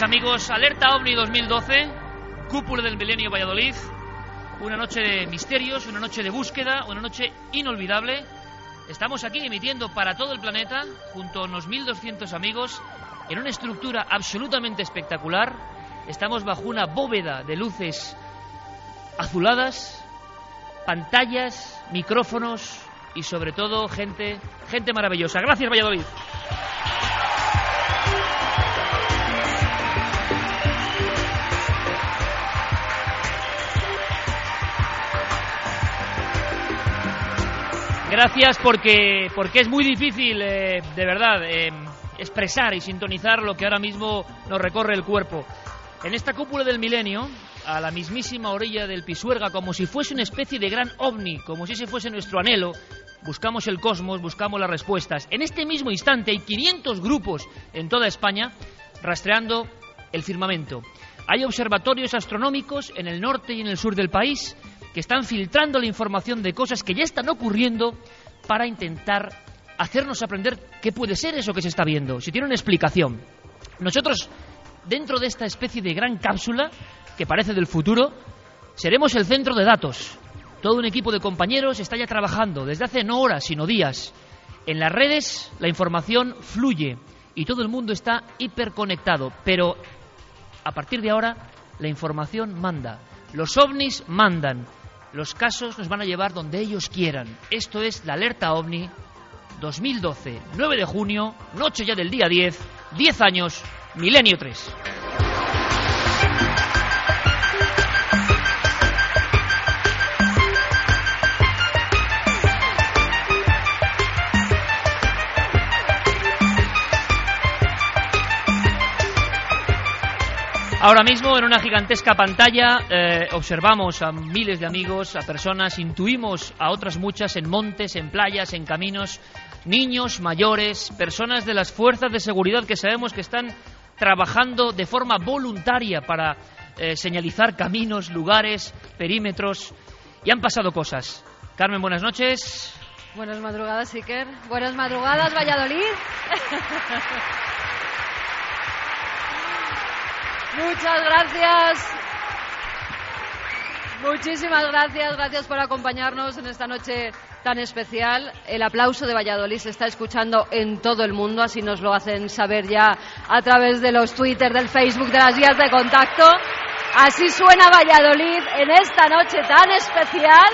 Amigos, Alerta OVNI 2012, Cúpula del Milenio Valladolid, una noche de misterios, una noche de búsqueda, una noche inolvidable. Estamos aquí emitiendo para todo el planeta, junto a unos 1.200 amigos, en una estructura absolutamente espectacular. Estamos bajo una bóveda de luces azuladas, pantallas, micrófonos y sobre todo gente, gente maravillosa. Gracias Valladolid. Gracias porque, porque es muy difícil, eh, de verdad, eh, expresar y sintonizar lo que ahora mismo nos recorre el cuerpo. En esta cúpula del milenio, a la mismísima orilla del Pisuerga, como si fuese una especie de gran ovni, como si ese fuese nuestro anhelo, buscamos el cosmos, buscamos las respuestas. En este mismo instante hay 500 grupos en toda España rastreando el firmamento. Hay observatorios astronómicos en el norte y en el sur del país que están filtrando la información de cosas que ya están ocurriendo para intentar hacernos aprender qué puede ser eso que se está viendo, si tiene una explicación. Nosotros, dentro de esta especie de gran cápsula que parece del futuro, seremos el centro de datos. Todo un equipo de compañeros está ya trabajando desde hace no horas, sino días. En las redes la información fluye y todo el mundo está hiperconectado, pero a partir de ahora la información manda. Los ovnis mandan. Los casos nos van a llevar donde ellos quieran. Esto es la alerta ovni 2012, 9 de junio, noche ya del día 10, 10 años, milenio 3. Ahora mismo en una gigantesca pantalla eh, observamos a miles de amigos, a personas, intuimos a otras muchas en montes, en playas, en caminos, niños, mayores, personas de las fuerzas de seguridad que sabemos que están trabajando de forma voluntaria para eh, señalizar caminos, lugares, perímetros y han pasado cosas. Carmen, buenas noches. Buenas madrugadas, Iker. Buenas madrugadas, Valladolid. Muchas gracias. Muchísimas gracias, gracias por acompañarnos en esta noche tan especial. El aplauso de Valladolid se está escuchando en todo el mundo, así nos lo hacen saber ya a través de los Twitter, del Facebook, de las vías de contacto. Así suena Valladolid en esta noche tan especial.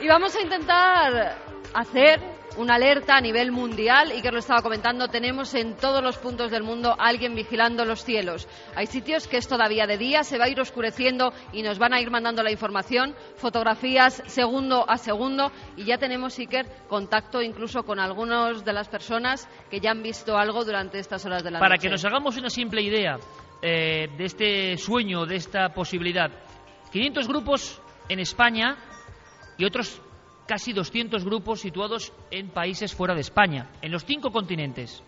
Y vamos a intentar hacer una alerta a nivel mundial y que lo estaba comentando, tenemos en todos los puntos del mundo alguien vigilando los cielos. Hay sitios que es todavía de día, se va a ir oscureciendo y nos van a ir mandando la información, fotografías segundo a segundo y ya tenemos, Iker, contacto incluso con algunas de las personas que ya han visto algo durante estas horas de la Para noche. que nos hagamos una simple idea eh, de este sueño, de esta posibilidad, 500 grupos en España y otros casi 200 grupos situados en países fuera de España, en los cinco continentes.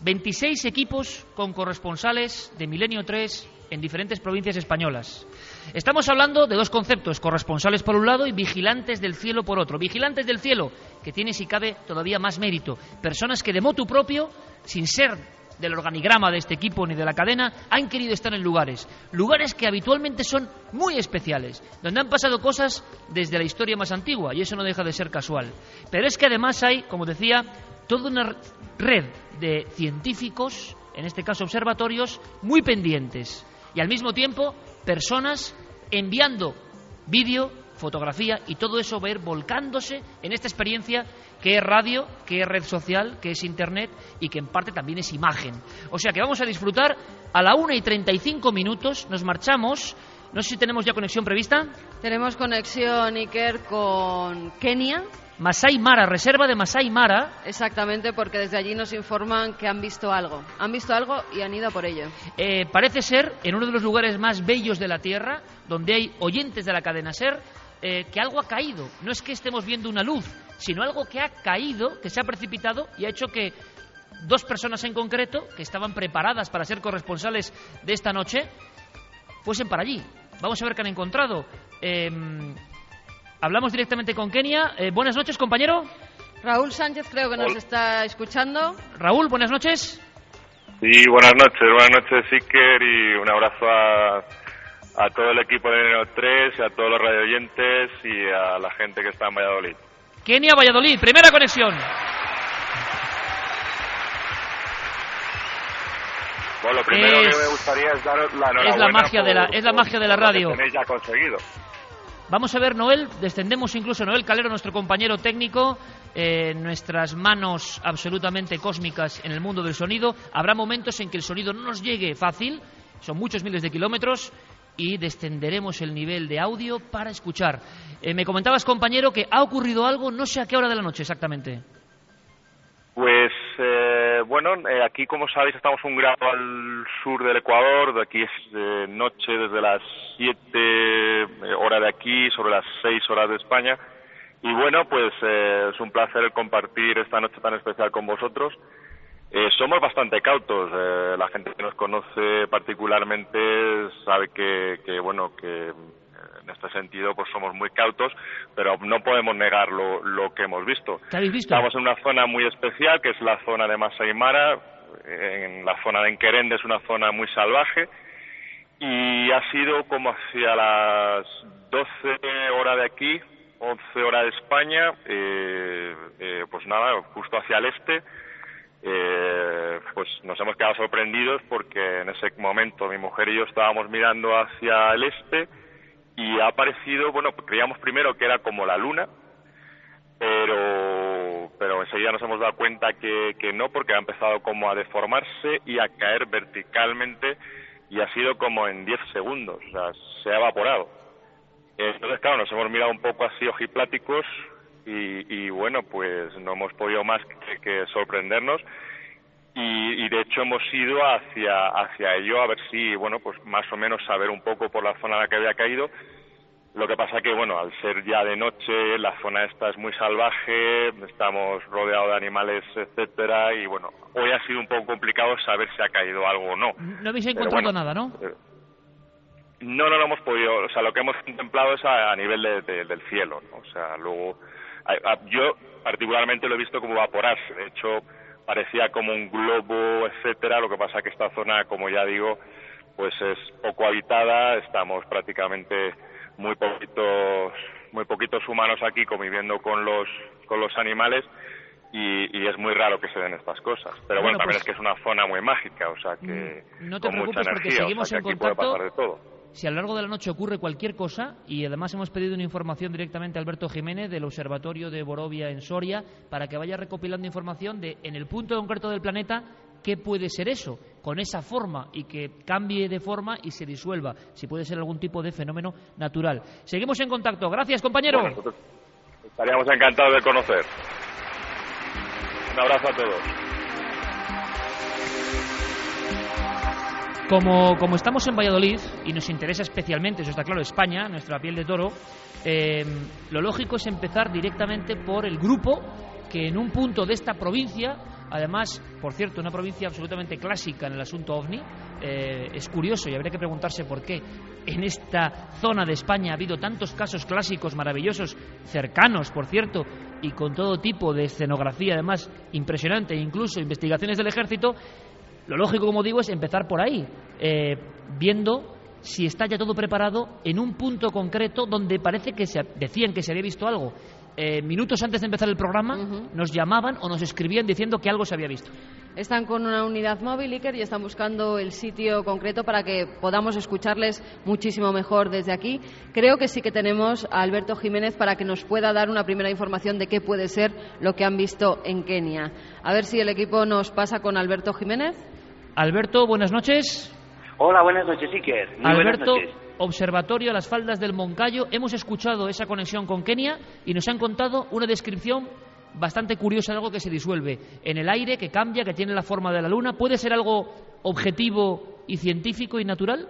26 equipos con corresponsales de Milenio 3 en diferentes provincias españolas. Estamos hablando de dos conceptos, corresponsales por un lado y vigilantes del cielo por otro. Vigilantes del cielo, que tiene si cabe todavía más mérito. Personas que de motu propio, sin ser del organigrama de este equipo ni de la cadena, han querido estar en lugares. Lugares que habitualmente son muy especiales, donde han pasado cosas desde la historia más antigua, y eso no deja de ser casual. Pero es que además hay, como decía, toda una red de científicos, en este caso observatorios, muy pendientes. Y al mismo tiempo, personas enviando vídeo, fotografía y todo eso ver volcándose en esta experiencia que es radio, que es red social, que es internet y que en parte también es imagen. O sea que vamos a disfrutar a la 1 y 35 minutos, nos marchamos. No sé si tenemos ya conexión prevista. Tenemos conexión, Iker, con Kenia. Masai Mara, reserva de Masai Mara. Exactamente, porque desde allí nos informan que han visto algo. Han visto algo y han ido a por ello. Eh, parece ser en uno de los lugares más bellos de la Tierra, donde hay oyentes de la cadena Ser, eh, que algo ha caído. No es que estemos viendo una luz, sino algo que ha caído, que se ha precipitado y ha hecho que dos personas en concreto, que estaban preparadas para ser corresponsales de esta noche, fuesen para allí. Vamos a ver qué han encontrado. Em, hablamos directamente con Kenia. Eh, buenas noches, compañero. Raúl Sánchez creo que nos está escuchando. Raúl, buenas noches. Sí, buenas noches, buenas noches, Iker, y un abrazo a, a todo el equipo de Neo 3, y a todos los radioyentes y a la gente que está en Valladolid. Kenia, Valladolid, primera conexión. Bueno, lo primero Es- que me gustaría es daros la enhorabuena es la magia de la- por- es la por magia de la lo que radio. tenéis ya conseguido. Vamos a ver, Noel, descendemos incluso Noel Calero, nuestro compañero técnico, eh, nuestras manos absolutamente cósmicas en el mundo del sonido. Habrá momentos en que el sonido no nos llegue fácil, son muchos miles de kilómetros, y descenderemos el nivel de audio para escuchar. Eh, me comentabas, compañero, que ha ocurrido algo, no sé a qué hora de la noche exactamente. Pues eh, bueno, eh, aquí como sabéis estamos un grado al sur del Ecuador, de aquí es noche desde las 7 horas de aquí, sobre las 6 horas de España. Y bueno, pues eh, es un placer compartir esta noche tan especial con vosotros. Eh, somos bastante cautos, eh, la gente que nos conoce particularmente sabe que, que bueno, que eh, en este sentido pues somos muy cautos, pero no podemos negar lo, lo que hemos visto. ¿Qué habéis visto? Estamos en una zona muy especial, que es la zona de Masai Mara. En la zona de Enquerende es una zona muy salvaje. Y ha sido como hacia las 12 horas de aquí, 11 horas de España, eh, eh, pues nada, justo hacia el este. Eh, pues nos hemos quedado sorprendidos porque en ese momento mi mujer y yo estábamos mirando hacia el este y ha aparecido, bueno, creíamos primero que era como la luna, pero pero enseguida nos hemos dado cuenta que, que no porque ha empezado como a deformarse y a caer verticalmente y ha sido como en 10 segundos, o sea, se ha evaporado. Entonces, claro, nos hemos mirado un poco así ojipláticos y, y bueno, pues no hemos podido más que, que sorprendernos y, y de hecho hemos ido hacia, hacia ello a ver si, bueno, pues más o menos saber un poco por la zona en la que había caído. Lo que pasa que, bueno, al ser ya de noche, la zona esta es muy salvaje, estamos rodeados de animales, etcétera, y bueno, hoy ha sido un poco complicado saber si ha caído algo o no. No habéis encontrado bueno, nada, ¿no? eh, No, no lo hemos podido, o sea, lo que hemos contemplado es a, a nivel de- de- del cielo, ¿no? O sea, luego, yo particularmente lo he visto como evaporarse, de hecho, parecía como un globo, etcétera, lo que pasa que esta zona, como ya digo, pues es poco habitada, estamos prácticamente muy poquitos, muy poquitos humanos aquí conviviendo con los, con los animales, y, y es muy raro que se den estas cosas. Pero Bueno, bueno, también pues- es que es una zona muy mágica, o sea que Mm, no te con mucha preocupes porque energía, seguimos o sea que en aquí puede contacto. Si a lo largo de la noche ocurre cualquier cosa, y además hemos pedido una información directamente a Alberto Jiménez del Observatorio de Borovia en Soria, para que vaya recopilando información de, en el punto concreto del planeta, qué puede ser eso, con esa forma, y que cambie de forma y se disuelva, si puede ser algún tipo de fenómeno natural. Seguimos en contacto. Gracias, compañero. Estaríamos encantados de conocer. Un abrazo a todos. Como, estamos en Valladolid y nos interesa especialmente, eso está claro, España, nuestra piel de toro, eh, lo lógico es empezar directamente por el grupo que en un punto de esta provincia, además, por cierto, una provincia absolutamente clásica en el asunto ovni, eh, es curioso y habría que preguntarse por qué. En esta zona de España ha habido tantos casos clásicos maravillosos, cercanos, por cierto, y con todo tipo de escenografía, además, impresionante, incluso investigaciones del ejército, lo lógico, como digo, es empezar por ahí, eh, viendo si está ya todo preparado en un punto concreto donde parece que se decían que se había visto algo. eh, minutos antes de empezar el programa, nos llamaban o nos escribían diciendo que algo se había visto. Están con una unidad móvil, Iker, y están buscando el sitio concreto para que podamos escucharles muchísimo mejor desde aquí. Creo que sí que tenemos a Alberto Jiménez para que nos pueda dar una primera información de qué puede ser lo que han visto en Kenia. A ver si el equipo nos pasa con Alberto Jiménez. Alberto, buenas noches. Hola, buenas noches, Iker. Muy Alberto, buenas noches. Observatorio a las faldas del Moncayo. Hemos escuchado esa conexión con Kenia y nos han contado una descripción bastante curiosa de algo que se disuelve en el aire, que cambia, que tiene la forma de la luna. ¿Puede ser algo objetivo y científico y natural?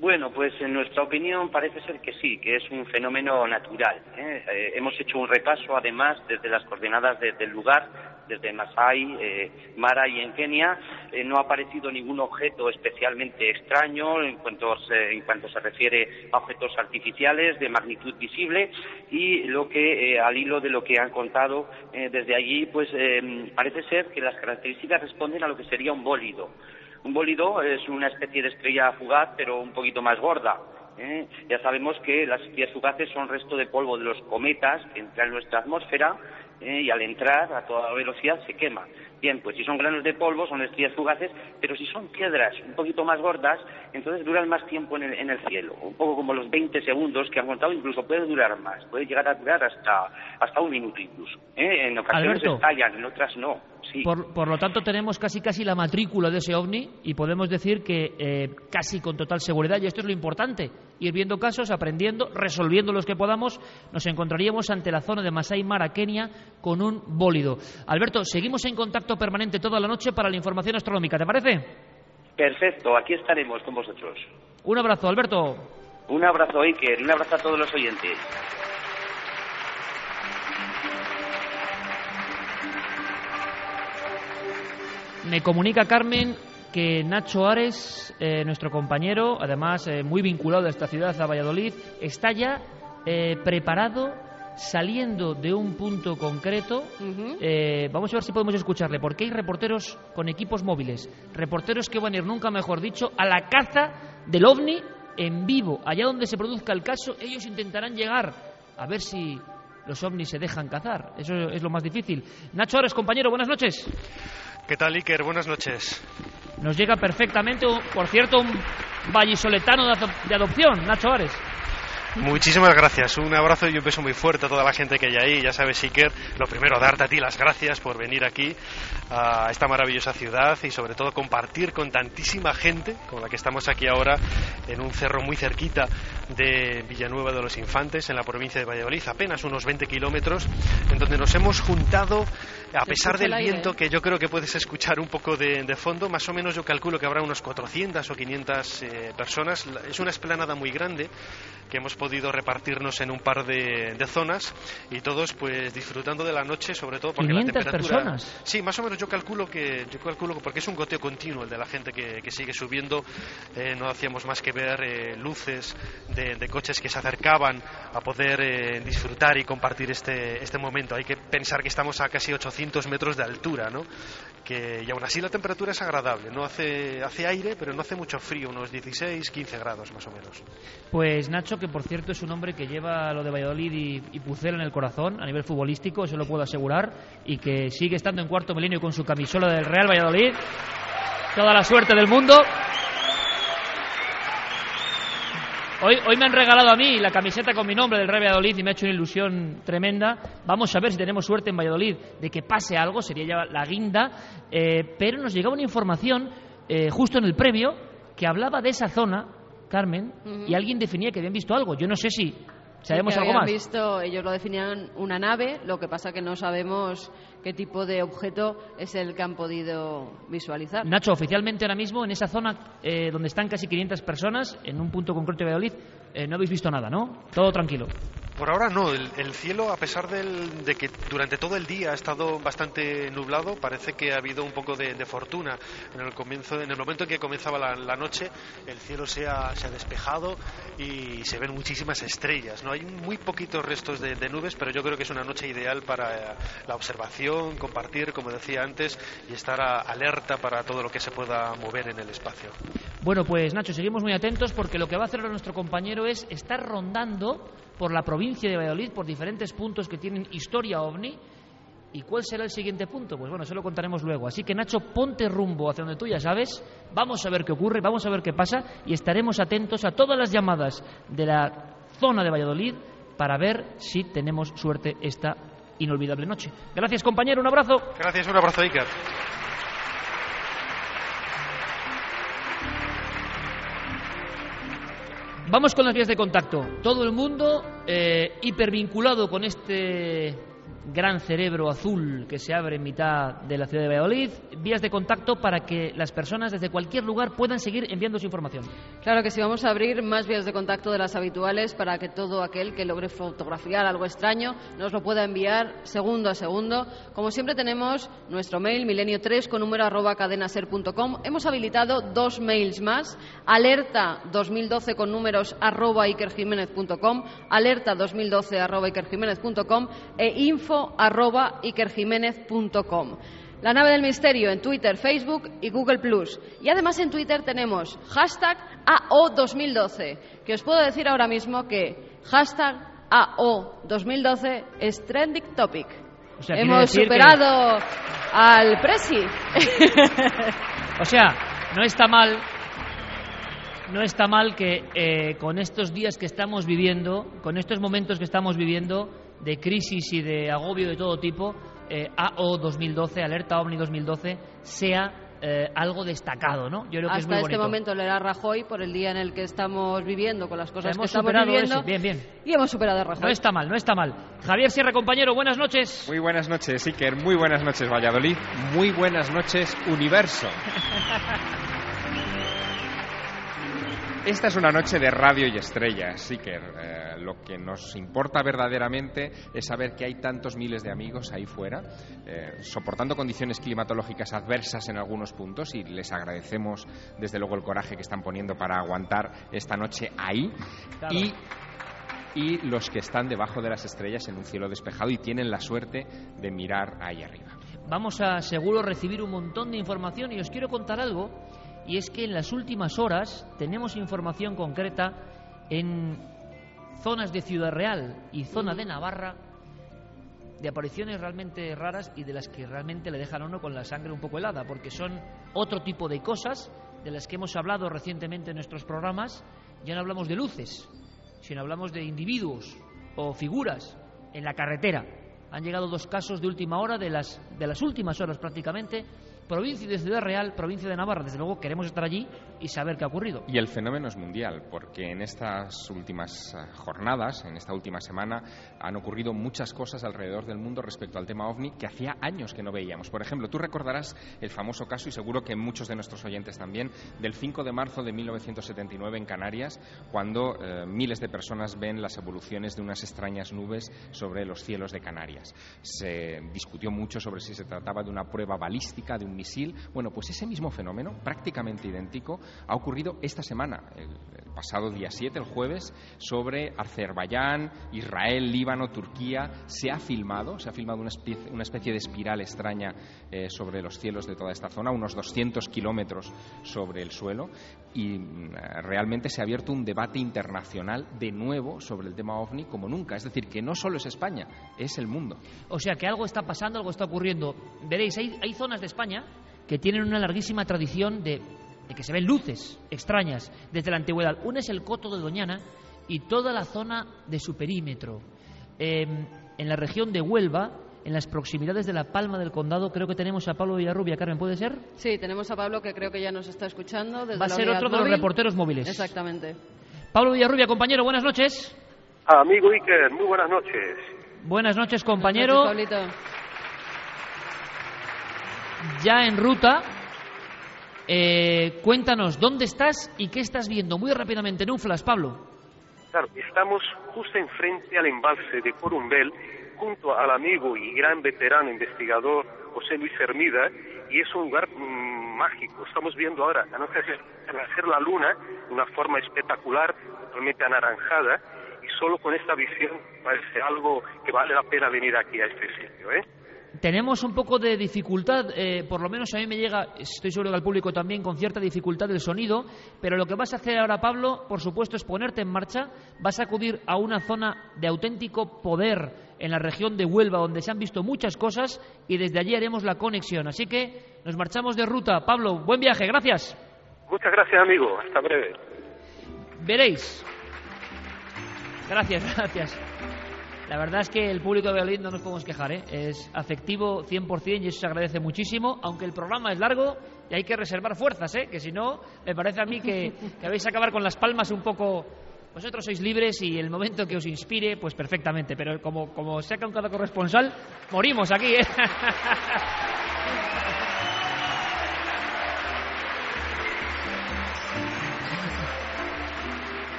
Bueno, pues en nuestra opinión parece ser que sí, que es un fenómeno natural. ¿eh? Eh, hemos hecho un repaso, además, desde las coordenadas de- del lugar, desde Masai, eh, Mara y en Kenia. Eh, no ha aparecido ningún objeto especialmente extraño en cuanto, se, en cuanto se refiere a objetos artificiales de magnitud visible y lo que, eh, al hilo de lo que han contado eh, desde allí, pues eh, parece ser que las características responden a lo que sería un bólido. Un bólido es una especie de estrella fugaz, pero un poquito más gorda. ¿eh? Ya sabemos que las estrellas fugaces son resto de polvo de los cometas que entran en nuestra atmósfera ¿eh? y al entrar a toda velocidad se quema. Bien, pues si son granos de polvo son estrellas fugaces, pero si son piedras un poquito más gordas, entonces duran más tiempo en el, en el cielo. Un poco como los 20 segundos que han contado, incluso puede durar más. Puede llegar a durar hasta, hasta un minuto incluso. ¿eh? En ocasiones Alberto. estallan, en otras no. Sí. Por, por lo tanto, tenemos casi casi la matrícula de ese ovni y podemos decir que eh, casi con total seguridad, y esto es lo importante, ir viendo casos, aprendiendo, resolviendo los que podamos, nos encontraríamos ante la zona de Masai Mara, Kenia, con un bólido. Alberto, seguimos en contacto permanente toda la noche para la información astronómica, ¿te parece? Perfecto, aquí estaremos con vosotros. Un abrazo, Alberto. Un abrazo, Iker, un abrazo a todos los oyentes. Me comunica Carmen que Nacho Ares, eh, nuestro compañero, además eh, muy vinculado a esta ciudad, a Valladolid, está ya eh, preparado, saliendo de un punto concreto. Eh, vamos a ver si podemos escucharle, porque hay reporteros con equipos móviles, reporteros que van a ir, nunca mejor dicho, a la caza del ovni en vivo, allá donde se produzca el caso, ellos intentarán llegar a ver si los ovnis se dejan cazar. Eso es lo más difícil. Nacho Ares, compañero, buenas noches. ¿Qué tal, Iker? Buenas noches. Nos llega perfectamente, por cierto, un vallisoletano de adopción, Nacho Ares. Muchísimas gracias. Un abrazo y un beso muy fuerte a toda la gente que hay ahí. Ya sabes, Iker, lo primero, darte a ti las gracias por venir aquí a esta maravillosa ciudad y sobre todo compartir con tantísima gente con la que estamos aquí ahora en un cerro muy cerquita de Villanueva de los Infantes, en la provincia de Valladolid, apenas unos 20 kilómetros, en donde nos hemos juntado, a pesar del viento ¿eh? que yo creo que puedes escuchar un poco de, de fondo, más o menos yo calculo que habrá unos 400 o 500 eh, personas. Es una esplanada muy grande que hemos podido repartirnos en un par de, de zonas y todos pues disfrutando de la noche sobre todo porque 500 la temperatura personas. sí más o menos yo calculo que yo calculo que porque es un goteo continuo el de la gente que, que sigue subiendo eh, no hacíamos más que ver eh, luces de, de coches que se acercaban a poder eh, disfrutar y compartir este este momento hay que pensar que estamos a casi 800 metros de altura no que y aún así la temperatura es agradable no hace hace aire pero no hace mucho frío unos 16 15 grados más o menos Pues Nacho, que por cierto es un hombre que lleva lo de Valladolid y, y en el corazón a nivel futbolístico, eso lo puedo asegurar, y que sigue estando en cuarto milenio con su camisola del Real Valladolid. Toda la suerte del mundo. Hoy, hoy me han regalado a mí la camiseta con mi nombre del Real Valladolid y me ha hecho una ilusión tremenda. Vamos a ver si tenemos suerte en Valladolid de que pase algo, sería ya la guinda. Eh, pero nos llegaba una información eh, justo en el previo que hablaba de esa zona, Carmen, y alguien definía que habían visto algo. Yo no sé si sabemos Sí, algo más. visto, ellos lo definían una nave, lo que pasa que no sabemos qué tipo de objeto es el que han podido visualizar. Nacho, oficialmente ahora mismo en esa zona eh, donde están casi 500 personas, en un punto concreto de Valladolid, eh, no habéis visto nada, ¿no? Todo tranquilo. Por ahora no, el, el cielo, a pesar del- de que durante todo el día ha estado bastante nublado, parece que ha habido un poco de, de fortuna. En el, comienzo, en el momento en que comenzaba la, la noche, el cielo se ha, se ha despejado y se ven muchísimas estrellas. ¿no? Hay muy poquitos restos de, de nubes, pero yo creo que es una noche ideal para eh, la observación, compartir, como decía antes, y estar a- alerta para todo lo que se pueda mover en el espacio. Bueno, pues Nacho, seguimos muy atentos porque lo que va a hacer nuestro compañero es estar rondando por la provincia de Valladolid por diferentes puntos que tienen historia ovni. ¿Y cuál será el siguiente punto? Pues bueno, eso lo contaremos luego. Así que Nacho, ponte rumbo hacia donde tú ya sabes, vamos a ver qué ocurre, vamos a ver qué pasa y estaremos atentos a todas las llamadas de la zona de Valladolid para ver si tenemos suerte esta inolvidable noche. Gracias compañero, un abrazo. Gracias, un abrazo Iker. Vamos con las vías de contacto. Todo el mundo eh, hipervinculado con este gran cerebro azul que se abre en mitad de la ciudad de Valladolid, vías de contacto para que las personas desde cualquier lugar puedan seguir enviando su información. Claro que sí, vamos a abrir más vías de contacto de las habituales para que todo aquel que logre fotografiar algo extraño nos lo pueda enviar segundo a segundo. Como siempre tenemos nuestro mail milenio3 con número arroba cadenaser.com. Hemos habilitado dos mails más, alerta 2012 con números arroba ikerjiménez.com, alerta 2012 arroba ikerjiménez.com e info arroba ikerjiménez.com. La nave del misterio en Twitter, Facebook y Google Plus. Y además en Twitter tenemos hashtag AO2012, que os puedo decir ahora mismo que hashtag AO2012 es trending topic. O sea, quiere Hemos que- superado al Presi. O sea, no está mal, no está mal que eh, con estos días que estamos viviendo, con estos momentos que estamos viviendo de crisis y de agobio de todo tipo, eh, AO 2012, Alerta OVNI 2012, sea eh, algo destacado, ¿no? Yo creo que es Hasta muy este momento le era Rajoy por el día en el que estamos viviendo, con las cosas que Hemos estamos superado viviendo. eso, bien, bien. Y hemos superado a Rajoy. No está mal, no está mal. Javier Sierra, compañero, buenas noches. Muy buenas noches, Iker. Muy buenas noches, Valladolid. Muy buenas noches, Universo. Esta es una noche de radio y estrellas, Iker. Eh, lo que nos importa verdaderamente es saber que hay tantos miles de amigos ahí fuera, eh, soportando condiciones climatológicas adversas en algunos puntos, y les agradecemos desde luego el coraje que están poniendo para aguantar esta noche ahí. Claro. Y y los que están debajo de las estrellas en un cielo despejado y tienen la suerte de mirar ahí arriba. Vamos a seguro recibir un montón de información y os quiero contar algo y es que en las últimas horas tenemos información concreta en zonas de Ciudad Real y zona de Navarra de apariciones realmente raras y de las que realmente le dejan a uno con la sangre un poco helada porque son otro tipo de cosas de las que hemos hablado recientemente en nuestros programas ya no hablamos de luces sino hablamos de individuos o figuras en la carretera. Han llegado dos casos de última hora, de las, de las últimas horas prácticamente, provincia de Ciudad Real, provincia de Navarra. Desde luego queremos estar allí y saber qué ha ocurrido. Y el fenómeno es mundial, porque en estas últimas eh, jornadas, en esta última semana, han ocurrido muchas cosas alrededor del mundo respecto al tema ovni que hacía años que no veíamos. Por ejemplo, tú recordarás el famoso caso, y seguro que muchos de nuestros oyentes también, del 5 de marzo de 1979 en Canarias, cuando eh, miles de personas ven las evoluciones de unas extrañas nubes sobre los cielos de Canarias. Se discutió mucho sobre si se trataba de una prueba balística, de un Bueno, pues ese mismo fenómeno, prácticamente idéntico, ha ocurrido esta semana, el, el pasado día 7, el jueves, sobre Azerbaiyán, Israel, Líbano, Turquía. Se ha filmado, se ha filmado una especie, una especie de espiral extraña eh, sobre los cielos de toda esta zona, unos 200 kilómetros sobre el suelo, y mm, realmente se ha abierto un debate internacional de nuevo sobre el tema ovni como nunca. Es decir, que no solo es España, es el mundo. O sea que algo está pasando, algo está ocurriendo. Veréis, hay, hay zonas de España que tienen una larguísima tradición de, de que se ven luces extrañas desde la antigüedad. Una es el Coto de Doñana y toda la zona de su perímetro. Eh, en la región de Huelva, en las proximidades de la Palma del Condado, creo que tenemos a Pablo Villarrubia. Carmen, ¿puede ser? Sí, tenemos a Pablo que creo que ya nos está escuchando. Desde Va a ser otro de los reporteros móviles. Exactamente. Pablo Villarrubia, compañero, buenas noches. Amigo Iker, muy buenas noches. Buenas noches, compañero. Buenas noches, Pablito. ya en ruta. Eh, cuéntanos, ¿dónde estás y qué estás viendo? Muy rápidamente, en un flash, Pablo. Claro, estamos justo enfrente al embalse de Corumbel, junto al amigo y gran veterano investigador José Luis Hermida, y es un lugar mm, mágico. Estamos viendo ahora, hacer la luna de una forma espectacular, totalmente anaranjada, y solo con esta visión parece algo que vale la pena venir aquí a este sitio, ¿eh? Tenemos un poco de dificultad, eh, por lo menos a mí me llega, estoy seguro que al público también, con cierta dificultad del sonido, pero lo que vas a hacer ahora, Pablo, por supuesto, es ponerte en marcha, vas a acudir a una zona de auténtico poder en la región de Huelva, donde se han visto muchas cosas, y desde allí haremos la conexión. Así que nos marchamos de ruta. Pablo, buen viaje, gracias. Muchas gracias, amigo. Hasta breve. Veréis. Gracias, gracias. La verdad es que el público de Valladolid no nos podemos quejar, ¿eh? es afectivo 100% y eso se agradece muchísimo, aunque el programa es largo y hay que reservar fuerzas, ¿eh? que si no, me parece a mí que, que vais a acabar con las palmas un poco... Vosotros sois libres y el momento que os inspire, pues perfectamente, pero como, como saca un corresponsal, morimos aquí. ¿eh?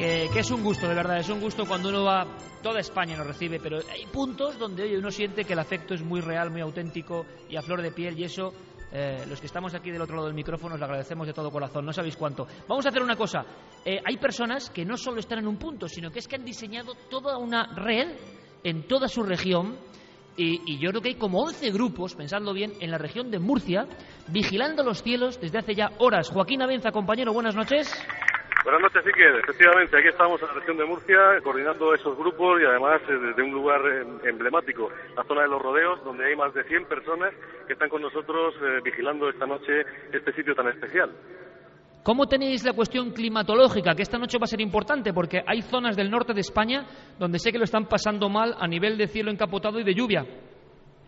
que, es un gusto, de verdad, es un gusto cuando uno va, toda España nos recibe, pero hay puntos donde oye, uno siente que el afecto es muy real, muy auténtico y a flor de piel y eso eh, los que estamos aquí del otro lado del micrófono os lo agradecemos de todo corazón, no sabéis cuánto. Vamos a hacer una cosa, eh, hay personas que no solo están en un punto, sino que es que han diseñado toda una red en toda su región y, y, yo creo que hay como 11 grupos, pensando bien, en la región de Murcia, vigilando los cielos desde hace ya horas. Joaquín Abenza, compañero, buenas noches. Buenas noches, Iker. Efectivamente, aquí estamos en la región de Murcia coordinando esos grupos y además eh, desde un lugar eh, emblemático, la zona de los rodeos, donde hay más de 100 personas que están con nosotros eh, vigilando esta noche este sitio tan especial. ¿Cómo tenéis la cuestión climatológica? Que esta noche va a ser importante porque hay zonas del norte de España donde sé que lo están pasando mal a nivel de cielo encapotado y de lluvia.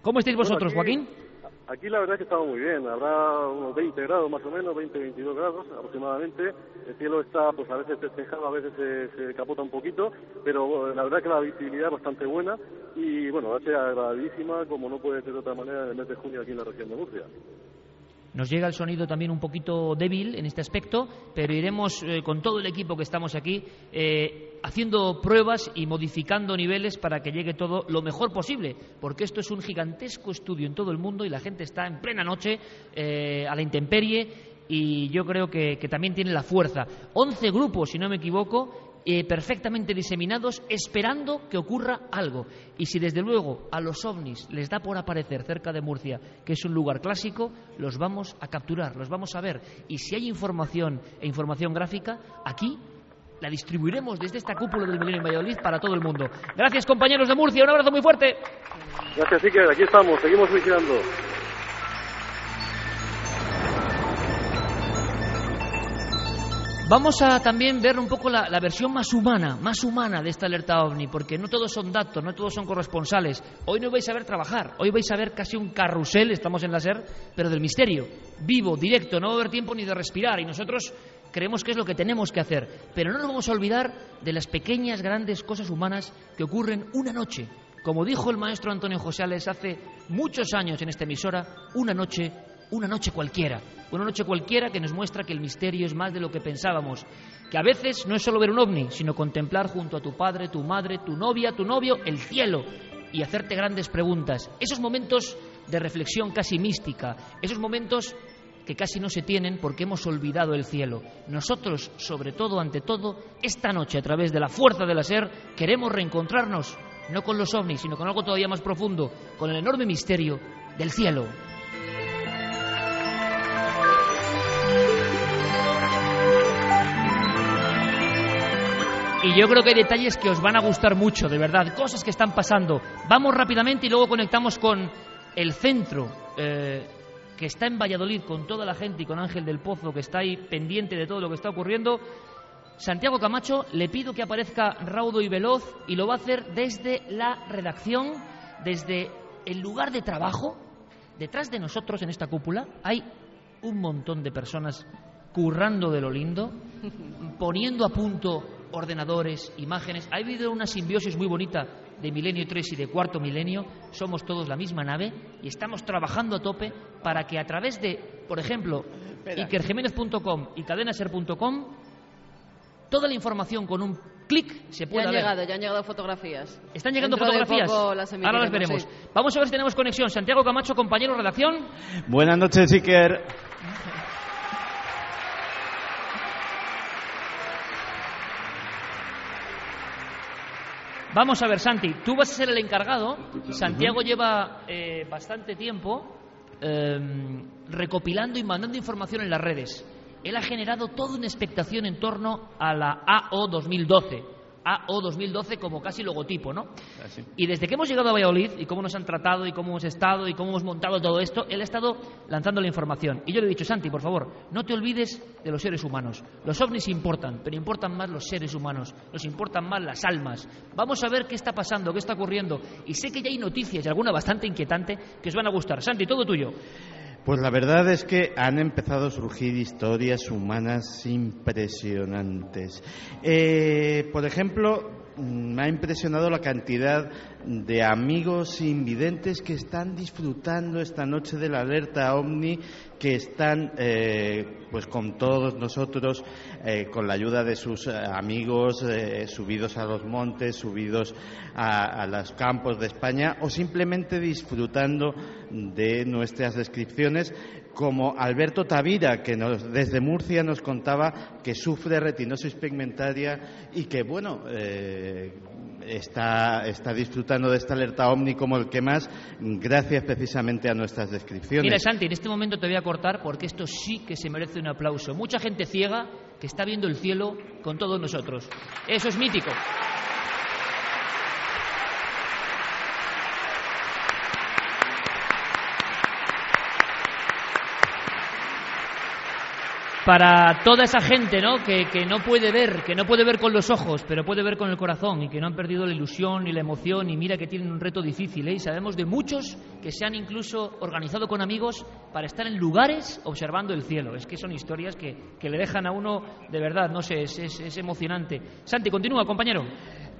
¿Cómo estáis vosotros, Bueno, aquí- Joaquín? Aquí la verdad es que estamos muy bien, habrá unos 20 grados más o menos, 20-22 grados aproximadamente. El cielo está, pues a veces despejado, a veces se, se capota un poquito, pero la verdad es que la visibilidad es bastante buena y bueno, va a ser agradabísima como no puede ser de otra manera en el mes de junio aquí en la región de Murcia. Nos llega el sonido también un poquito débil en este aspecto, pero iremos eh, con todo el equipo que estamos aquí eh, haciendo pruebas y modificando niveles para que llegue todo lo mejor posible, porque esto es un gigantesco estudio en todo el mundo y la gente está en plena noche eh, a la intemperie y yo creo que, también tiene la fuerza. 11 grupos, si no me equivoco, eh, perfectamente diseminados, esperando que ocurra algo. Y si desde luego a los ovnis les da por aparecer cerca de Murcia, que es un lugar clásico, los vamos a capturar, los vamos a ver. Y si hay información e información gráfica, aquí la distribuiremos desde esta cúpula del Milenio en Valladolid para todo el mundo. Gracias compañeros de Murcia, un abrazo muy fuerte. Gracias, Iker. Aquí estamos, seguimos vigilando. Vamos a también ver un poco la, versión más humana, más humana de esta alerta ovni, porque no todos son datos, no todos son corresponsales. Hoy no vais a ver trabajar, hoy vais a ver casi un carrusel, estamos en la SER, pero del misterio, vivo, directo, no va a haber tiempo ni de respirar y nosotros creemos que es lo que tenemos que hacer. Pero no nos vamos a olvidar de las pequeñas, grandes cosas humanas que ocurren una noche. Como dijo el maestro Antonio Josales hace muchos años en esta emisora, una noche una noche cualquiera, una noche cualquiera que nos muestra que el misterio es más de lo que pensábamos, que a veces no es solo ver un ovni, sino contemplar junto a tu padre, tu madre, tu novia, tu novio, el cielo y hacerte grandes preguntas. Esos momentos de reflexión casi mística, esos momentos que casi no se tienen porque hemos olvidado el cielo. Nosotros, sobre todo, ante todo, esta noche, a través de la fuerza de la SER, queremos reencontrarnos, no con los ovnis, sino con algo todavía más profundo, con el enorme misterio del cielo. Y yo creo que hay detalles que os van a gustar mucho, de verdad, cosas que están pasando. Vamos rápidamente y luego conectamos con el centro, eh, que está en Valladolid, con toda la gente y con Ángel del Pozo, que está ahí pendiente de todo lo que está ocurriendo. Santiago Camacho, le pido que aparezca raudo y veloz y lo va a hacer desde la redacción, desde el lugar de trabajo. Detrás de nosotros en esta cúpula hay un montón de personas currando de lo lindo, poniendo a punto ordenadores, imágenes. Ha habido una simbiosis muy bonita de Milenio 3 y de Cuarto Milenio. Somos todos la misma nave y estamos trabajando a tope para que a través de, por ejemplo, ikerjiménez.com y cadenaser.com, toda la información con un clic se Ya pueda han ver. llegado, ya han llegado fotografías. Están llegando Dentro de fotografías. poco las Ahora las veremos. sí. Vamos a ver si tenemos conexión. Santiago Camacho, compañero de redacción. Buenas noches, Iker. Vamos a ver, Santi, tú vas a ser el encargado. Santiago lleva eh, bastante tiempo eh, recopilando y mandando información en las redes. Él ha generado toda una expectación en torno a la AO 2012. AO 2012 como casi logotipo, ¿no? Y desde que hemos llegado a Valladolid y cómo nos han tratado y cómo hemos estado y cómo hemos montado todo esto, él ha estado lanzando la información. Y yo le he dicho, Santi, por favor, no te olvides de los seres humanos. Los ovnis importan, pero importan más los seres humanos, nos importan más las almas. Vamos a ver qué está pasando, qué está ocurriendo. Y sé que ya hay noticias y alguna bastante inquietante que os van a gustar. Santi, todo tuyo. Pues la verdad es que han empezado a surgir historias humanas impresionantes. Eh, por ejemplo, me ha impresionado la cantidad de amigos invidentes que están disfrutando esta noche de la alerta ovni, que están eh, pues con todos nosotros, eh, con la ayuda de sus eh, amigos, subidos a los montes, subidos a los campos de España, o simplemente disfrutando de nuestras descripciones, como Alberto Tavira, que nos, desde Murcia nos contaba que sufre retinosis pigmentaria y que, bueno, eh, está, está disfrutando de esta alerta ovni como el que más, gracias precisamente a nuestras descripciones. Mira, Santi, en este momento te voy a cortar porque esto sí que se merece un aplauso. Mucha gente ciega que está viendo el cielo con todos nosotros. Eso es mítico. Para toda esa gente ¿no? Que, que no puede ver, que no puede ver con los ojos, pero puede ver con el corazón y que no han perdido la ilusión ni la emoción y mira que tienen un reto difícil. ¿eh? Y sabemos de muchos que se han incluso organizado con amigos para estar en lugares observando el cielo. Es que son historias que, que le dejan a uno de verdad, no sé, es, es emocionante. Santi, continúa, compañero.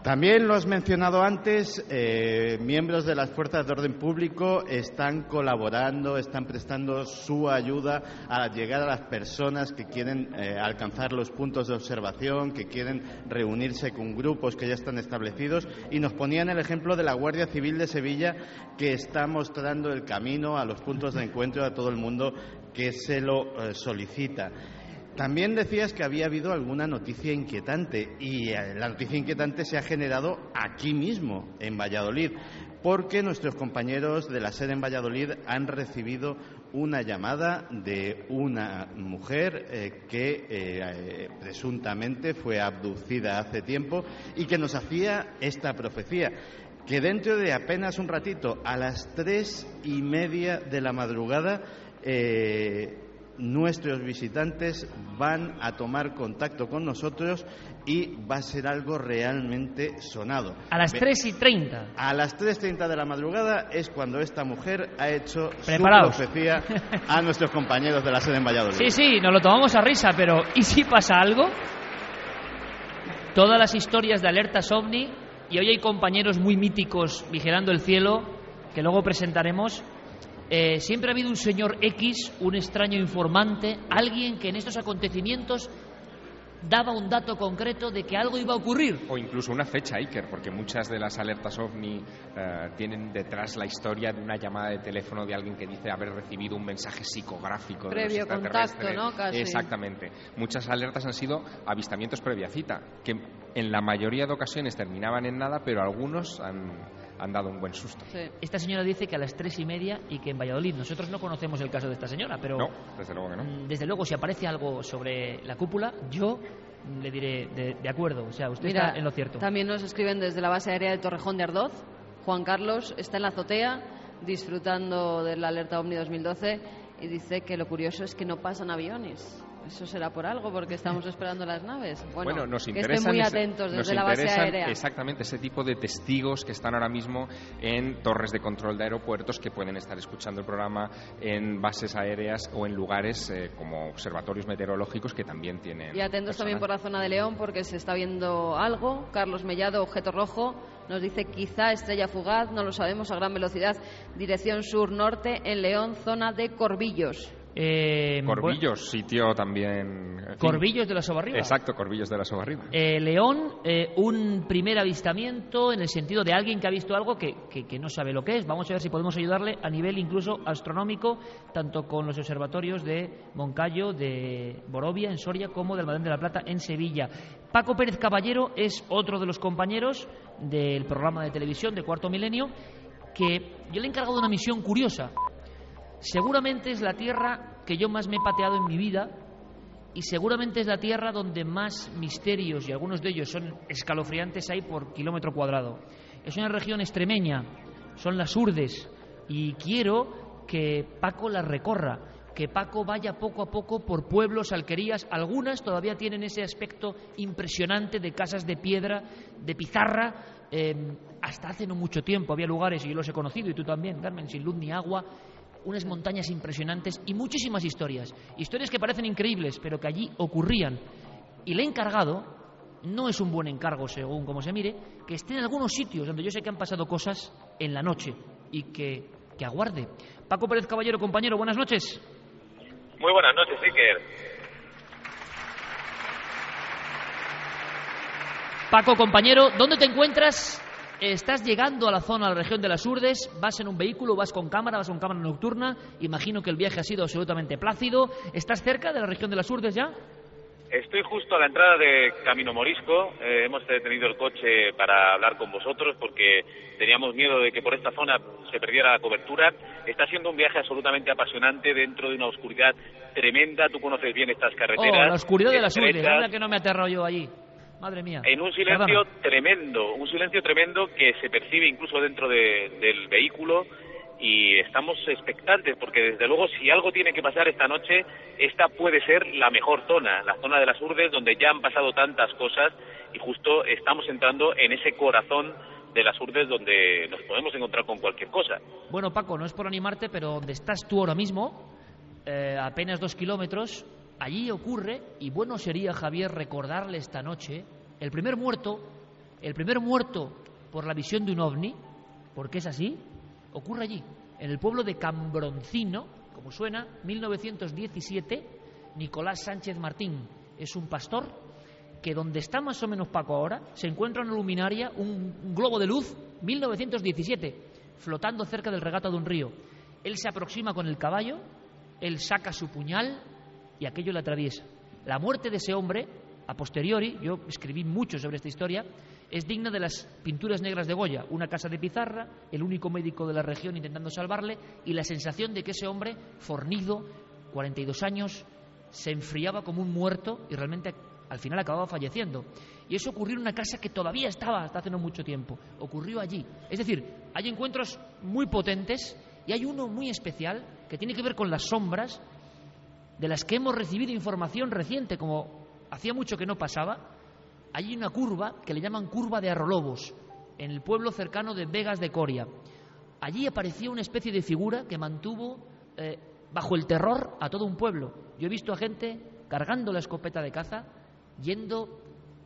También lo has mencionado antes, eh, miembros de las fuerzas de orden público están colaborando, están prestando su ayuda a llegar a las personas que quieren eh, alcanzar los puntos de observación, que quieren reunirse con grupos que ya están establecidos y nos ponían el ejemplo de la Guardia Civil de Sevilla que está mostrando el camino a los puntos de encuentro a todo el mundo que se lo eh, solicita. También decías que había habido alguna noticia inquietante y eh, la noticia inquietante se ha generado aquí mismo, en Valladolid, porque nuestros compañeros de la sede en Valladolid han recibido una llamada de una mujer eh, que eh, presuntamente fue abducida hace tiempo y que nos hacía esta profecía que dentro de apenas un ratito, a las tres y media de la madrugada, eh, nuestros visitantes van a tomar contacto con nosotros y va a ser algo realmente sonado. A las 3 y 30. A las 3.30 de la madrugada es cuando esta mujer ha hecho Preparaos. su profecía a nuestros compañeros de la sede en Valladolid. Sí, sí, nos lo tomamos a risa, pero ¿y si pasa algo? Todas las historias de alertas ovni, y hoy hay compañeros muy míticos vigilando el cielo, que luego presentaremos. Eh, siempre ha habido un señor X, un extraño informante, alguien que en estos acontecimientos daba un dato concreto de que algo iba a ocurrir. O incluso una fecha, Iker, porque muchas de las alertas ovni eh, tienen detrás la historia de una llamada de teléfono de alguien que dice haber recibido un mensaje psicográfico de los Previo contacto, ¿no? Casi. Exactamente. Muchas alertas han sido avistamientos previa cita, que en la mayoría de ocasiones terminaban en nada, pero algunos han, han dado un buen susto. Sí. Esta señora dice que a las tres y media y que en Valladolid. Nosotros no conocemos el caso de esta señora, pero No, desde luego que no. mm, desde luego si aparece algo sobre la cúpula, yo le diré de, de acuerdo. O sea, usted Mira, está en lo cierto. También nos escriben desde la base aérea de Torrejón de Ardoz. Juan Carlos está en la azotea disfrutando de la alerta OVNI 2012 y dice que lo curioso es que no pasan aviones. Eso será por algo, porque estamos esperando las naves. Bueno, Bueno, nos que interesan estén muy atentos nos desde la base aérea. exactamente ese tipo de testigos que están ahora mismo en torres de control de aeropuertos que pueden estar escuchando el programa en bases aéreas o en lugares eh, como observatorios meteorológicos que también tienen Y atentos también por la zona de León porque se está viendo algo. Carlos Mellado, objeto rojo, nos dice quizá estrella fugaz, no lo sabemos, a gran velocidad, dirección sur-norte en León, zona de Corbillos. Eh, Corbillos, sitio también. en fin. Corbillos de la Sobarriba. Exacto, Corbillos de la Sobarriba. Eh, León, eh, un primer avistamiento en el sentido de alguien que ha visto algo que, que- que no sabe lo que es. Vamos a ver si podemos ayudarle a nivel incluso astronómico, tanto con los observatorios de Moncayo, de Borovia, en Soria, como del Madén de la Plata, en Sevilla. Paco Pérez Caballero es otro de los compañeros del programa de televisión de Cuarto Milenio, que yo le he encargado una misión curiosa. Seguramente es la tierra que yo más me he pateado en mi vida y seguramente es la tierra donde más misterios, y algunos de ellos son escalofriantes, hay por kilómetro cuadrado. Es una región extremeña, son las Urdes, y quiero que Paco las recorra, que Paco vaya poco a poco por pueblos, alquerías, algunas todavía tienen ese aspecto impresionante de casas de piedra, de pizarra, eh, hasta hace no mucho tiempo había lugares, y yo los he conocido, y tú también, Carmen, sin luz ni agua, unas montañas impresionantes y muchísimas historias. Historias que parecen increíbles, pero que allí ocurrían. Y le he encargado, no es un buen encargo según como se mire, que esté en algunos sitios donde yo sé que han pasado cosas en la noche y que, que aguarde. Paco Pérez Caballero, compañero, buenas noches. Muy buenas noches, Iker. Paco, compañero, ¿dónde te encuentras? Estás llegando a la zona, a la región de las Urdes, vas en un vehículo, vas con cámara, vas con cámara nocturna, imagino que el viaje ha sido absolutamente plácido. ¿Estás cerca de la región de las Urdes ya? Estoy justo a la entrada de Camino Morisco. Eh, hemos detenido el coche para hablar con vosotros porque teníamos miedo de que por esta zona se perdiera la cobertura. Está siendo un viaje absolutamente apasionante dentro de una oscuridad tremenda. Tú conoces bien estas Oh, carreteras. la oscuridad de las Urdes, anda que no me aterro yo allí. Madre mía. En un silencio Perdona. tremendo, un silencio tremendo que se percibe incluso dentro de- del vehículo y estamos expectantes porque desde luego si algo tiene que pasar esta noche, esta puede ser la mejor zona, la zona de las Urdes donde ya han pasado tantas cosas y justo estamos entrando en ese corazón de las Urdes donde nos podemos encontrar con cualquier cosa. Bueno, Paco, no es por animarte, pero donde estás tú ahora mismo, eh, apenas dos kilómetros, allí ocurre, y bueno sería, Javier, recordarle esta noche, el primer muerto, el primer muerto por la visión de un ovni, porque es así, ocurre allí, en el pueblo de Cambroncino, como suena, 1917, Nicolás Sánchez Martín es un pastor que donde está más o menos Paco ahora, se encuentra una luminaria, un, un globo de luz, 1917, flotando cerca del regato de un río. Él se aproxima con el caballo, él saca su puñal y aquello le atraviesa. La muerte de ese hombre, a posteriori, yo escribí mucho sobre esta historia, es digna de las pinturas negras de Goya, una casa de pizarra, el único médico de la región intentando salvarle y la sensación de que ese hombre, fornido, 42 años, se enfriaba como un muerto y realmente al final acababa falleciendo. Y eso ocurrió en una casa que todavía estaba hasta hace no mucho tiempo. Ocurrió allí. Es decir, hay encuentros muy potentes y hay uno muy especial que tiene que ver con las sombras de las que hemos recibido información reciente, como hacía mucho que no pasaba. Hay una curva que le llaman curva de Arrolobos, en el pueblo cercano de Vegas de Coria. Allí apareció una especie de figura que mantuvo eh, bajo el terror a todo un pueblo. Yo he visto a gente cargando la escopeta de caza, yendo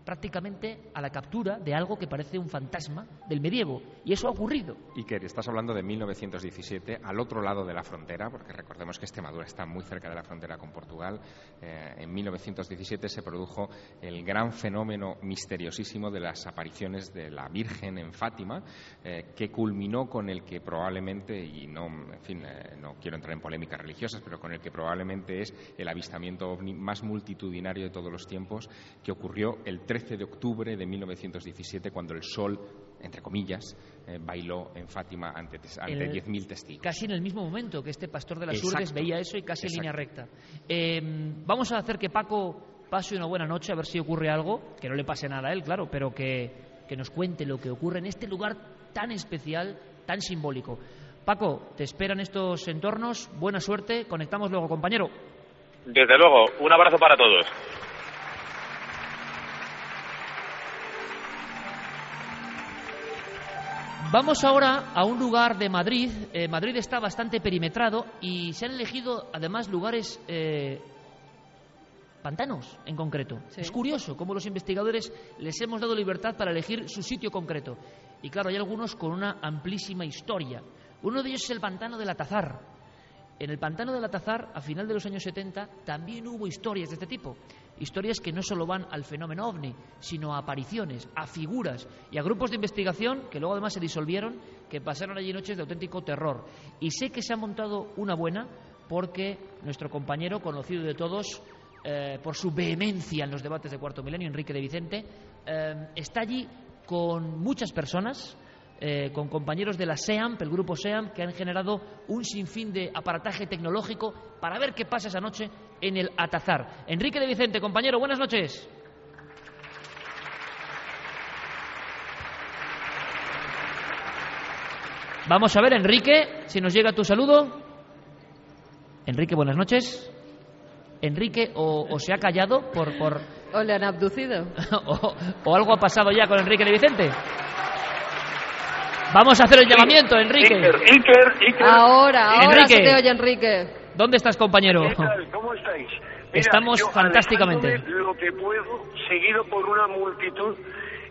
prácticamente a la captura de algo que parece un fantasma del medievo. Y eso ha ocurrido. Iker, estás hablando de 1917, al otro lado de la frontera, porque recordemos que Extremadura está muy cerca de la frontera con Portugal. Eh, en 1917 se produjo el gran fenómeno misteriosísimo de las apariciones de la Virgen en Fátima, eh, que culminó con el que probablemente, y no, en fin, eh, no quiero entrar en polémicas religiosas, pero con el que probablemente es el avistamiento ovni más multitudinario de todos los tiempos, que ocurrió el 13 de octubre de 1917, cuando el sol entre comillas, eh, bailó en Fátima ante, ante El- 10.000 testigos. Casi en el mismo momento que este pastor de las Exacto. Urdes veía eso y casi en línea recta. Eh, vamos a hacer que Paco pase una buena noche, a ver si ocurre algo, que no le pase nada a él, claro, pero que, que nos cuente lo que ocurre en este lugar tan especial, tan simbólico. Paco, te esperan estos entornos, buena suerte, conectamos luego, compañero. Desde luego, un abrazo para todos. Vamos ahora a un lugar de Madrid. Eh, Madrid está bastante perimetrado y se han elegido además lugares eh, pantanos en concreto. Sí. Es curioso cómo los investigadores les hemos dado libertad para elegir su sitio concreto. Y claro, hay algunos con una amplísima historia. Uno de ellos es el pantano del Atazar. En el pantano del Atazar, a final de los años 70, también hubo historias de este tipo. Historias que no solo van al fenómeno ovni, sino a apariciones, a figuras y a grupos de investigación que luego además se disolvieron, que pasaron allí noches de auténtico terror. Y sé que se ha montado una buena porque nuestro compañero, conocido de todos eh, por su vehemencia en los debates de Cuarto Milenio, Enrique de Vicente, eh, está allí con muchas personas, eh, con compañeros de la SEAMP, el grupo SEAMP, que han generado un sinfín de aparataje tecnológico para ver qué pasa esa noche en el Atazar. Enrique de Vicente, compañero, buenas noches. Vamos a ver, Enrique, si nos llega tu saludo. Enrique, buenas noches. Enrique, o, se ha callado por... por... O le han abducido. o, o algo ha pasado ya con Enrique de Vicente. Vamos a hacer el llamamiento, Enrique. Iker, Iker, Ahora, ahora Enrique. se te oye, Enrique. ¿Dónde estás, compañero? ¿Qué tal? ¿Cómo estáis? Mira, Estamos yo, fantásticamente. Lo que puedo, seguido por una multitud,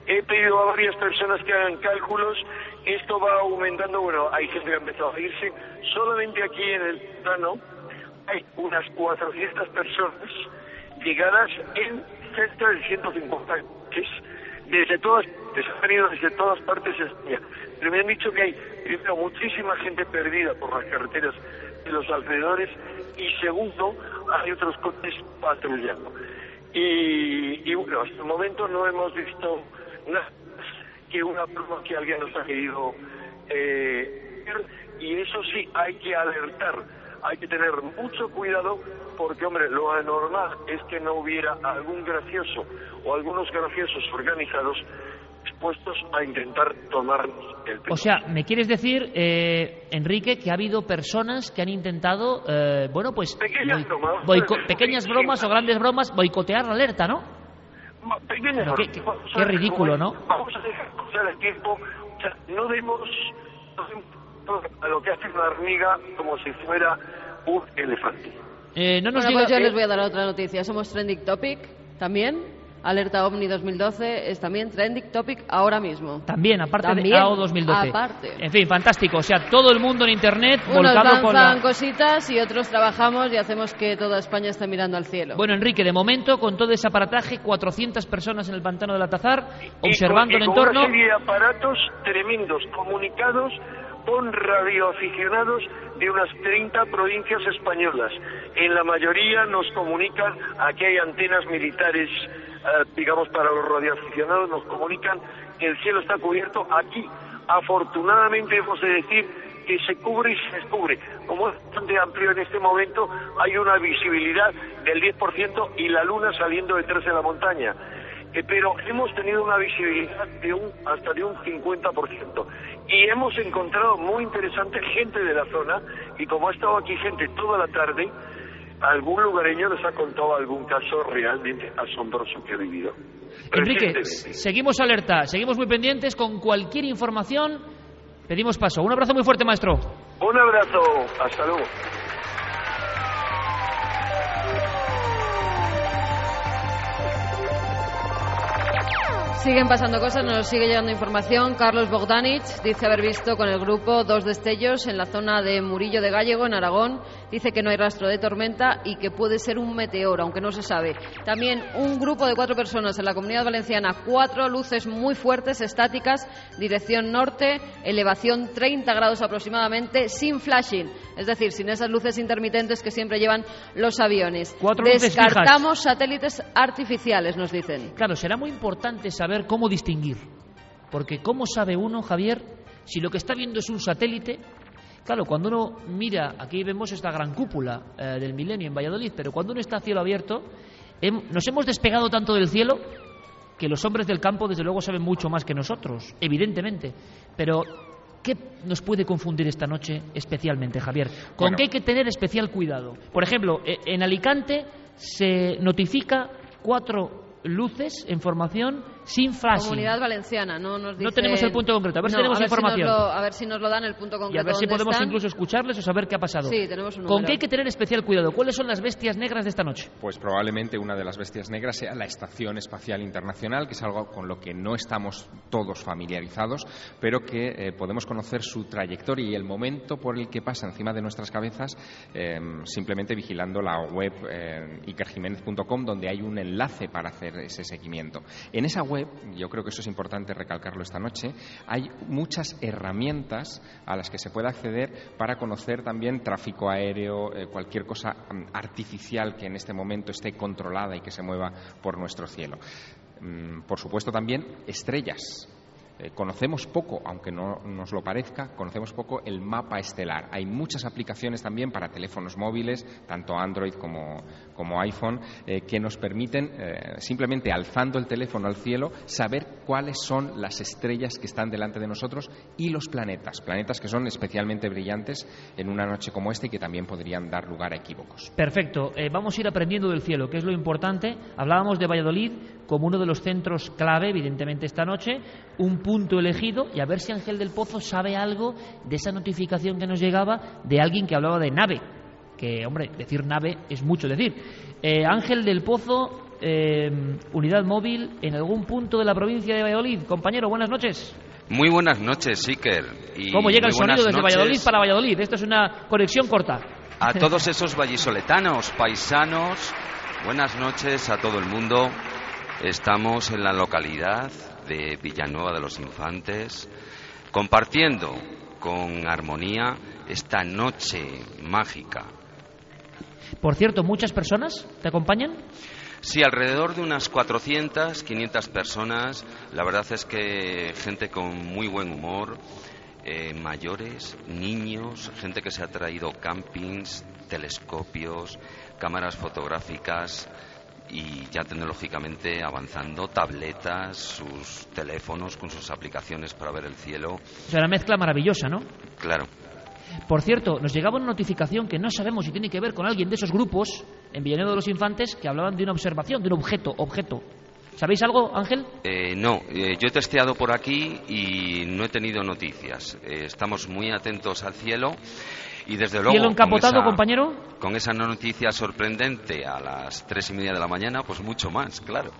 he pedido a varias personas que hagan cálculos. Esto va aumentando. Bueno, hay gente que ha empezado a irse. Solamente aquí en el plano hay unas 400 personas llegadas en cerca de 150 que es desde todas partes, han venido desde todas partes de España. Pero me han dicho que hay, muchísima gente perdida por las carreteras de los alrededores y segundo, hay otros coches patrullando. Y, y bueno, hasta el momento no hemos visto nada que una prueba que alguien nos ha querido eh, y eso sí, hay que alertar, hay que tener mucho cuidado porque, hombre, lo anormal es que no hubiera algún gracioso o algunos graciosos organizados dispuestos a intentar tomarnos el pelo. O sea, ¿me quieres decir, eh, Enrique, que ha habido personas que han intentado, eh, bueno, pues, Pequeñas bromas. boico- pequeñas bromas o grandes bromas, boicotear la alerta, ¿no? Pequeñas qué- bromas. qué- ridículo, ¿no? Vamos a dejar pasar el tiempo. O sea, no demos a lo que hace una hormiga como si fuera un elefante. Eh, no nos Bueno, diga... pues yo les voy a dar otra noticia. Somos Trending Topic también. Alerta OVNI 2012 es también Trending Topic ahora mismo. También, aparte de También, AO 2012. aparte. En fin, fantástico. O sea, todo el mundo en Internet Unos volcado con la... cositas y otros trabajamos y hacemos que toda España esté mirando al cielo. Bueno, Enrique, de momento, con todo ese aparataje, 400 personas en el pantano del Atazar, Y observando con- el y con entorno. Una serie de aparatos tremendos comunicados con radioaficionados de unas 30 provincias españolas. En la mayoría nos comunican, aquí hay antenas militares, eh, digamos, para los radioaficionados, nos comunican que el cielo está cubierto. Aquí, afortunadamente, hemos de decir que se cubre y se descubre. Como es bastante amplio en este momento, hay una visibilidad del 10% y la luna saliendo detrás de la montaña. Eh, pero hemos tenido una visibilidad de un, hasta de un 50%. Y hemos encontrado muy interesante gente de la zona, y como ha estado aquí gente toda la tarde, algún lugareño nos ha contado algún caso realmente asombroso que ha vivido. Enrique, seguimos alerta, seguimos muy pendientes con cualquier información. Pedimos paso. Un abrazo muy fuerte, maestro. Un abrazo, hasta luego. Siguen pasando cosas, nos sigue llegando información. Carlos Bogdanich dice haber visto con el grupo dos destellos en la zona de Murillo de Gallego, en Aragón. Dice que no hay rastro de tormenta y que puede ser un meteoro, aunque no se sabe. También un grupo de cuatro personas en la comunidad valenciana, cuatro luces muy fuertes, estáticas, dirección norte, elevación 30 grados aproximadamente, sin flashing, es decir, sin esas luces intermitentes que siempre llevan los aviones. Cuatro. Descartamos satélites artificiales, nos dicen. Claro, será muy importante saber cómo distinguir. Porque ¿cómo sabe uno, Javier, si lo que está viendo es un satélite? Claro, cuando uno mira, aquí vemos esta gran cúpula eh, del milenio en Valladolid, pero cuando uno está a cielo abierto, hem- nos hemos despegado tanto del cielo que los hombres del campo, desde luego, saben mucho más que nosotros, evidentemente. Pero, ¿qué nos puede confundir esta noche especialmente, Javier? ¿Con Bueno. qué hay que tener especial cuidado? Por ejemplo, e- en Alicante se notifica cuatro luces en formación sin flashing. Comunidad Valenciana, no nos No tenemos el punto concreto, a ver si tenemos a ver información. lo- a ver si nos lo dan el punto concreto. Y a ver si podemos están. incluso escucharles o saber qué ha pasado. Sí, tenemos un ¿Con qué hay que tener especial cuidado? ¿Cuáles son las bestias negras de esta noche? Pues probablemente una de las bestias negras sea la Estación Espacial Internacional, que es algo con lo que no estamos todos familiarizados, pero que eh, podemos conocer su trayectoria y el momento por el que pasa encima de nuestras cabezas eh, simplemente vigilando la web eh, ikerjiménez.com, donde hay un enlace para hacer ese seguimiento. En esa web, yo creo que eso es importante recalcarlo esta noche, hay muchas herramientas a las que se puede acceder para conocer también tráfico aéreo, eh, cualquier cosa mm, artificial que en este momento esté controlada y que se mueva por nuestro cielo. Mm, Por supuesto también estrellas. Eh, conocemos poco, aunque no nos lo parezca, conocemos poco el mapa estelar. Hay muchas aplicaciones también para teléfonos móviles, tanto Android como, como iPhone, eh, que nos permiten, eh, simplemente alzando el teléfono al cielo, saber cuáles son las estrellas que están delante de nosotros y los planetas. Planetas que son especialmente brillantes en una noche como esta y que también podrían dar lugar a equívocos. Perfecto. Vamos a ir aprendiendo del cielo, que es lo importante. Hablábamos de Valladolid como uno de los centros clave, evidentemente, esta noche. Un punto elegido y a ver si Ángel del Pozo sabe algo de esa notificación que nos llegaba de alguien que hablaba de nave. Que, hombre, decir nave es mucho decir. Eh, Ángel del Pozo, eh, unidad móvil en algún punto de la provincia de Valladolid. Compañero, buenas noches. Muy buenas noches, Iker. Y ¿Cómo llega el sonido desde noches Valladolid para Valladolid? Esto es una conexión corta. A todos esos vallisoletanos, paisanos, buenas noches a todo el mundo. Estamos en la localidad de Villanueva de los Infantes, compartiendo con armonía esta noche mágica. Por cierto, ¿muchas personas te acompañan? Sí, alrededor de unas 400, 500 personas. La verdad es que gente con muy buen humor, eh, mayores, niños, gente que se ha traído campings, telescopios, cámaras fotográficas y ya tecnológicamente avanzando, tabletas, sus teléfonos con sus aplicaciones para ver el cielo. O sea, una mezcla maravillosa, ¿no? Claro. Por cierto, nos llegaba una notificación que no sabemos si tiene que ver con alguien de esos grupos en Villanueva de los Infantes que hablaban de una observación, de un objeto, objeto. ¿Sabéis algo, Ángel? Eh, no, eh, yo he testeado por aquí y no he tenido noticias. Eh, estamos muy atentos al cielo y desde luego... ¿Cielo encapotado, con esa- compañero? Con esa noticia sorprendente a las tres y media de la mañana, pues mucho más, claro.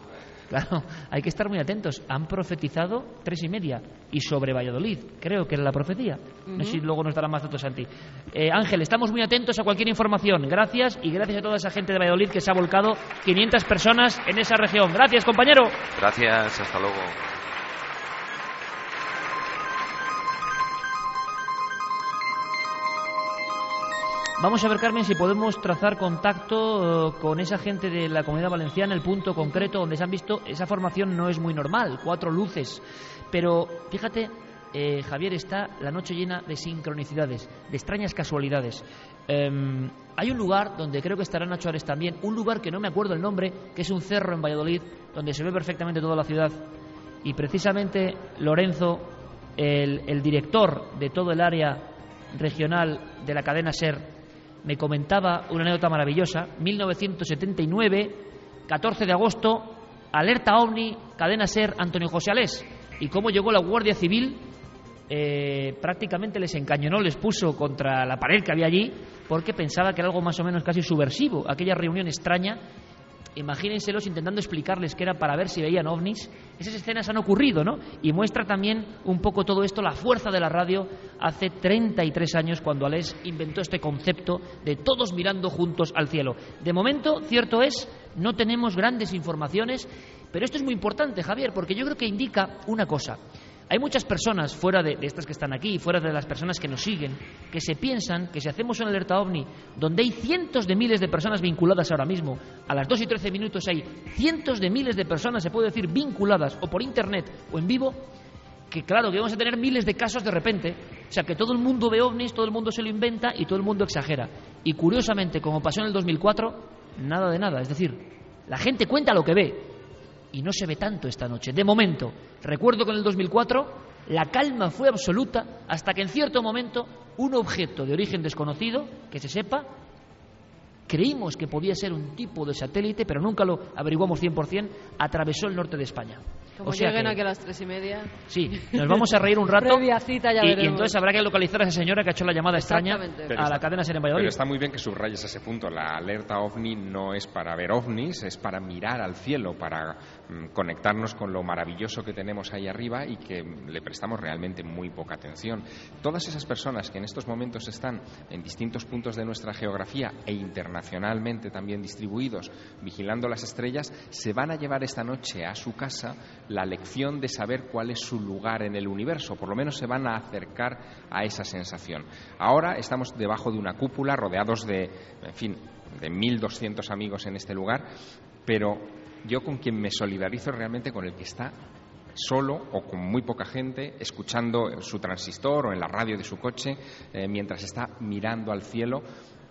Claro, hay que estar muy atentos. Han profetizado tres y media y sobre Valladolid. Creo que era la profecía. No sé si luego nos dará más datos Santi. Eh, Ángel, estamos muy atentos a cualquier información. Gracias y gracias a toda esa gente de Valladolid que se ha volcado 500 personas en esa región. Gracias, compañero. Gracias, hasta luego. Vamos a ver, Carmen, si podemos trazar contacto eh, con esa gente de la comunidad valenciana, el punto concreto donde se han visto. Esa formación no es muy normal, cuatro luces. Pero fíjate, eh, Javier, está la noche llena de sincronicidades, de extrañas casualidades. Em, hay un lugar donde creo que estará Nacho Ares también, un lugar que no me acuerdo el nombre, que es un cerro en Valladolid, donde se ve perfectamente toda la ciudad. Y precisamente Lorenzo, el, el director de todo el área regional de la cadena SER, me comentaba una anécdota maravillosa. 1979, 14 de agosto, alerta OVNI, cadena SER, Antonio José Alés. Y cómo llegó la Guardia Civil, eh, prácticamente les encañonó, les puso contra la pared que había allí, porque pensaba que era algo más o menos casi subversivo, aquella reunión extraña. Imagínenselos intentando explicarles que era para ver si veían ovnis. Esas escenas han ocurrido, ¿no? Y muestra también un poco todo esto, la fuerza de la radio hace 33 años cuando Alés inventó este concepto de todos mirando juntos al cielo. De momento, cierto es, no tenemos grandes informaciones, pero esto es muy importante, Javier, porque yo creo que indica una cosa. Hay muchas personas fuera de, estas que están aquí, fuera de las personas que nos siguen, que se piensan que si hacemos una alerta ovni, donde hay cientos de miles de personas vinculadas ahora mismo, a las 2 y 13 minutos hay cientos de miles de personas, se puede decir, vinculadas o por internet o en vivo, que claro, que vamos a tener miles de casos de repente. O sea, que todo el mundo ve ovnis, todo el mundo se lo inventa y todo el mundo exagera. Y curiosamente, como pasó en el 2004, nada de nada. Es decir, la gente cuenta lo que ve y no se ve tanto esta noche. De momento, recuerdo que en el 2004 la calma fue absoluta hasta que en cierto momento un objeto de origen desconocido, que se sepa, creímos que podía ser un tipo de satélite, pero nunca lo averiguamos 100%, atravesó el norte de España. Como o sea lleguen que- aquí a las tres y media. Sí, nos vamos a reír un rato Previa cita, ya y, entonces habrá que localizar a esa señora que ha hecho la llamada extraña. Pero a la cadena Ser en Pero Valladolid. está muy bien que subrayes ese punto. La alerta ovni no es para ver ovnis, es para mirar al cielo, para conectarnos con lo maravilloso que tenemos ahí arriba y que mm, le prestamos realmente muy poca atención. Todas esas personas que en estos momentos están en distintos puntos de nuestra geografía e internacionalmente también distribuidos, vigilando las estrellas, se van a llevar esta noche a su casa la lección de saber cuál es su lugar en el universo. Por lo menos se van a acercar a esa sensación. Ahora estamos debajo de una cúpula, rodeados de, en fin, de 1.200 amigos en este lugar, pero yo con quien me solidarizo realmente con el que está solo o con muy poca gente, escuchando su transistor o en la radio de su coche, eh, mientras está mirando al cielo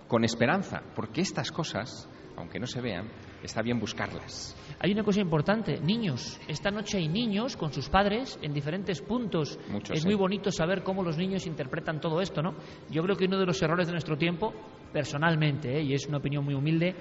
con esperanza, porque estas cosas, aunque no se vean, está bien buscarlas. Hay una cosa importante, niños. Esta noche hay niños con sus padres en diferentes puntos. Muchos, es sí. muy bonito saber cómo los niños interpretan todo esto, ¿no? Yo creo que uno de los errores de nuestro tiempo, personalmente, ¿eh? y es una opinión muy humilde,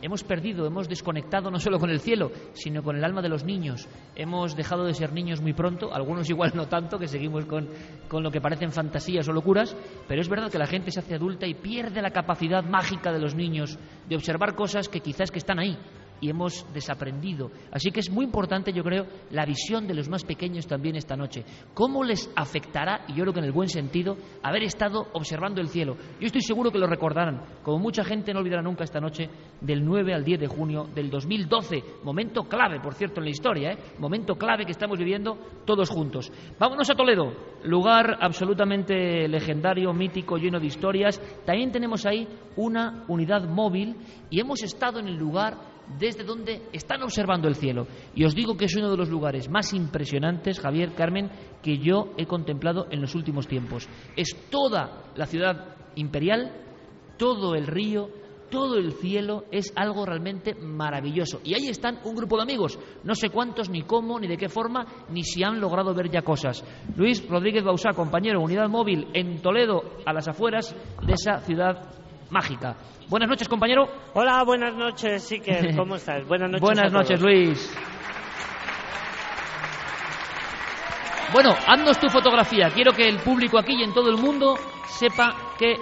hemos perdido, hemos desconectado no solo con el cielo, sino con el alma de los niños. Hemos dejado de ser niños muy pronto, algunos igual no tanto, que seguimos con, con lo que parecen fantasías o locuras, pero es verdad que la gente se hace adulta y pierde la capacidad mágica de los niños de observar cosas que quizás que están ahí y hemos desaprendido. Así que es muy importante, yo creo, la visión de los más pequeños también esta noche. ¿Cómo les afectará, y yo creo que en el buen sentido, haber estado observando el cielo? Yo estoy seguro que lo recordarán, como mucha gente no olvidará nunca esta noche del 9 al 10 de junio del 2012, momento clave, por cierto, en la historia, ¿eh? momento clave que estamos viviendo todos juntos. Vámonos a Toledo, lugar absolutamente legendario, mítico, lleno de historias. También tenemos ahí una unidad móvil y hemos estado en el lugar desde donde están observando el cielo. Y os digo que es uno de los lugares más impresionantes, Javier, Carmen, que yo he contemplado en los últimos tiempos. Es toda la ciudad imperial, todo el río, todo el cielo, es algo realmente maravilloso. Y ahí están un grupo de amigos, no sé cuántos, ni cómo, ni de qué forma, ni si han logrado ver ya cosas. Luis Rodríguez Bausá, compañero, unidad móvil en Toledo, a las afueras de esa ciudad mágica. Buenas noches, compañero. Hola, buenas noches, Iker. ¿Cómo estás? Buenas noches. Buenas a todos. noches, Luis. Bueno, haznos tu fotografía. Quiero que el público aquí y en todo el mundo sepa que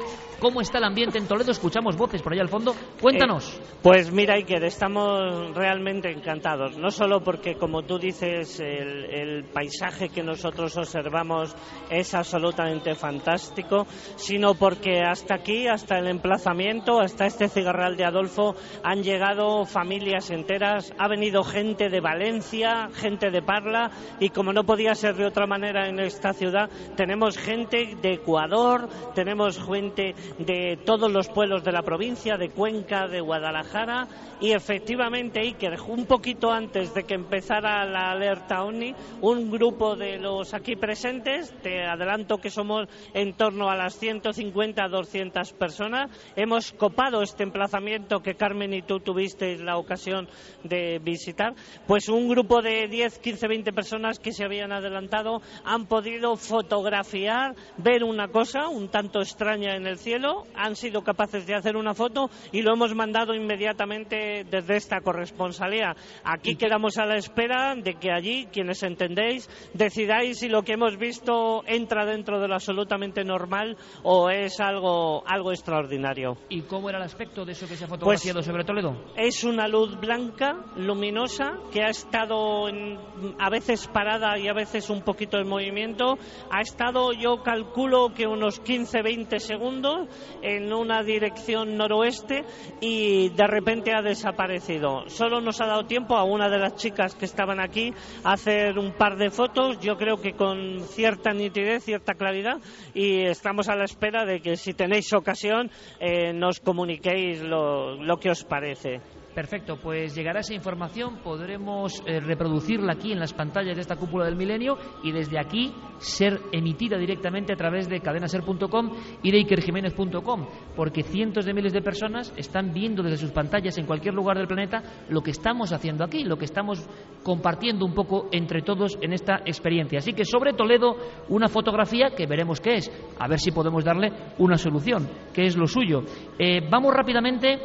cómo está el ambiente en Toledo. Escuchamos voces por allá al fondo. Cuéntanos. Eh, pues mira, Iker, estamos realmente encantados. No solo porque, como tú dices, el, el paisaje que nosotros observamos es absolutamente fantástico, sino porque hasta aquí, hasta el emplazamiento, hasta este cigarral de Adolfo, han llegado familias enteras. Ha venido gente de Valencia, gente de Parla, y como no podía ser de otra manera en esta ciudad, tenemos gente de Ecuador, tenemos gente de todos los pueblos de la provincia, de Cuenca, de Guadalajara, y efectivamente, Iker, un poquito antes de que empezara la alerta OVNI, un grupo de los aquí presentes, te adelanto que somos en torno a las 150 200 personas, hemos copado este emplazamiento que Carmen y tú tuvisteis la ocasión de visitar, pues un grupo de 10, 15, 20 personas que se habían adelantado han podido fotografiar, ver una cosa un tanto extraña en el cielo, han sido capaces de hacer una foto y lo hemos mandado inmediatamente desde esta corresponsalía. Aquí quedamos a la espera de que allí, quienes entendéis, decidáis si lo que hemos visto entra dentro de lo absolutamente normal o es algo, algo extraordinario. ¿Y cómo era el aspecto de eso que se ha fotografiado Pues- sobre Toledo? Es una luz blanca, luminosa, que ha estado en- a veces parada y a veces un poquito en movimiento. Ha estado, yo calculo que unos 15-20 segundos en una dirección noroeste y de repente ha desaparecido. Solo nos ha dado tiempo a una de las chicas que estaban aquí a hacer un par de fotos, yo creo que con cierta nitidez, cierta claridad, y estamos a la espera de que si tenéis ocasión eh, nos comuniquéis lo, lo que os parece. Perfecto, pues llegará esa información, podremos eh, reproducirla aquí en las pantallas de esta cúpula del milenio y desde aquí ser emitida directamente a través de cadenaser.com y de ikerjiménez.com, porque cientos de miles de personas están viendo desde sus pantallas en cualquier lugar del planeta lo que estamos haciendo aquí, lo que estamos compartiendo un poco entre todos en esta experiencia. Así que sobre Toledo una fotografía que veremos qué es, a ver si podemos darle una solución, que es lo suyo. Eh, vamos rápidamente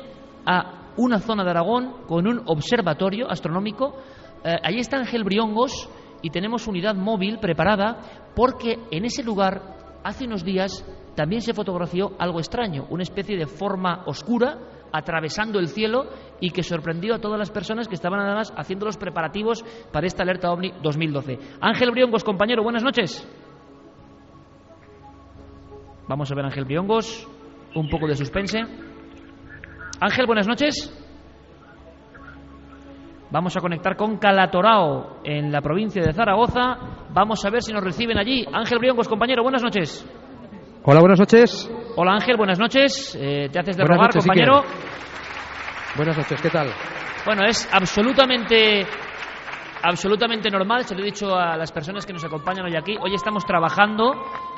a una zona de Aragón con un observatorio astronómico. Eh, allí está Ángel Briongos y tenemos unidad móvil preparada porque en ese lugar hace unos días también se fotografió algo extraño, una especie de forma oscura atravesando el cielo y que sorprendió a todas las personas que estaban además haciendo los preparativos para esta alerta OVNI 2012. Ángel Briongos, compañero, buenas noches. Vamos a ver Ángel Briongos, un poco de suspense. Ángel, buenas noches. Vamos a conectar con Calatorao, en la provincia de Zaragoza. Vamos a ver si nos reciben allí. Ángel Briongos, compañero, buenas noches. Hola, buenas noches. Hola Ángel, buenas noches. Eh, te haces de rogar, compañero. Buenas noches, ¿qué tal? Bueno, es absolutamente absolutamente normal, se lo he dicho a las personas que nos acompañan hoy aquí. Hoy estamos trabajando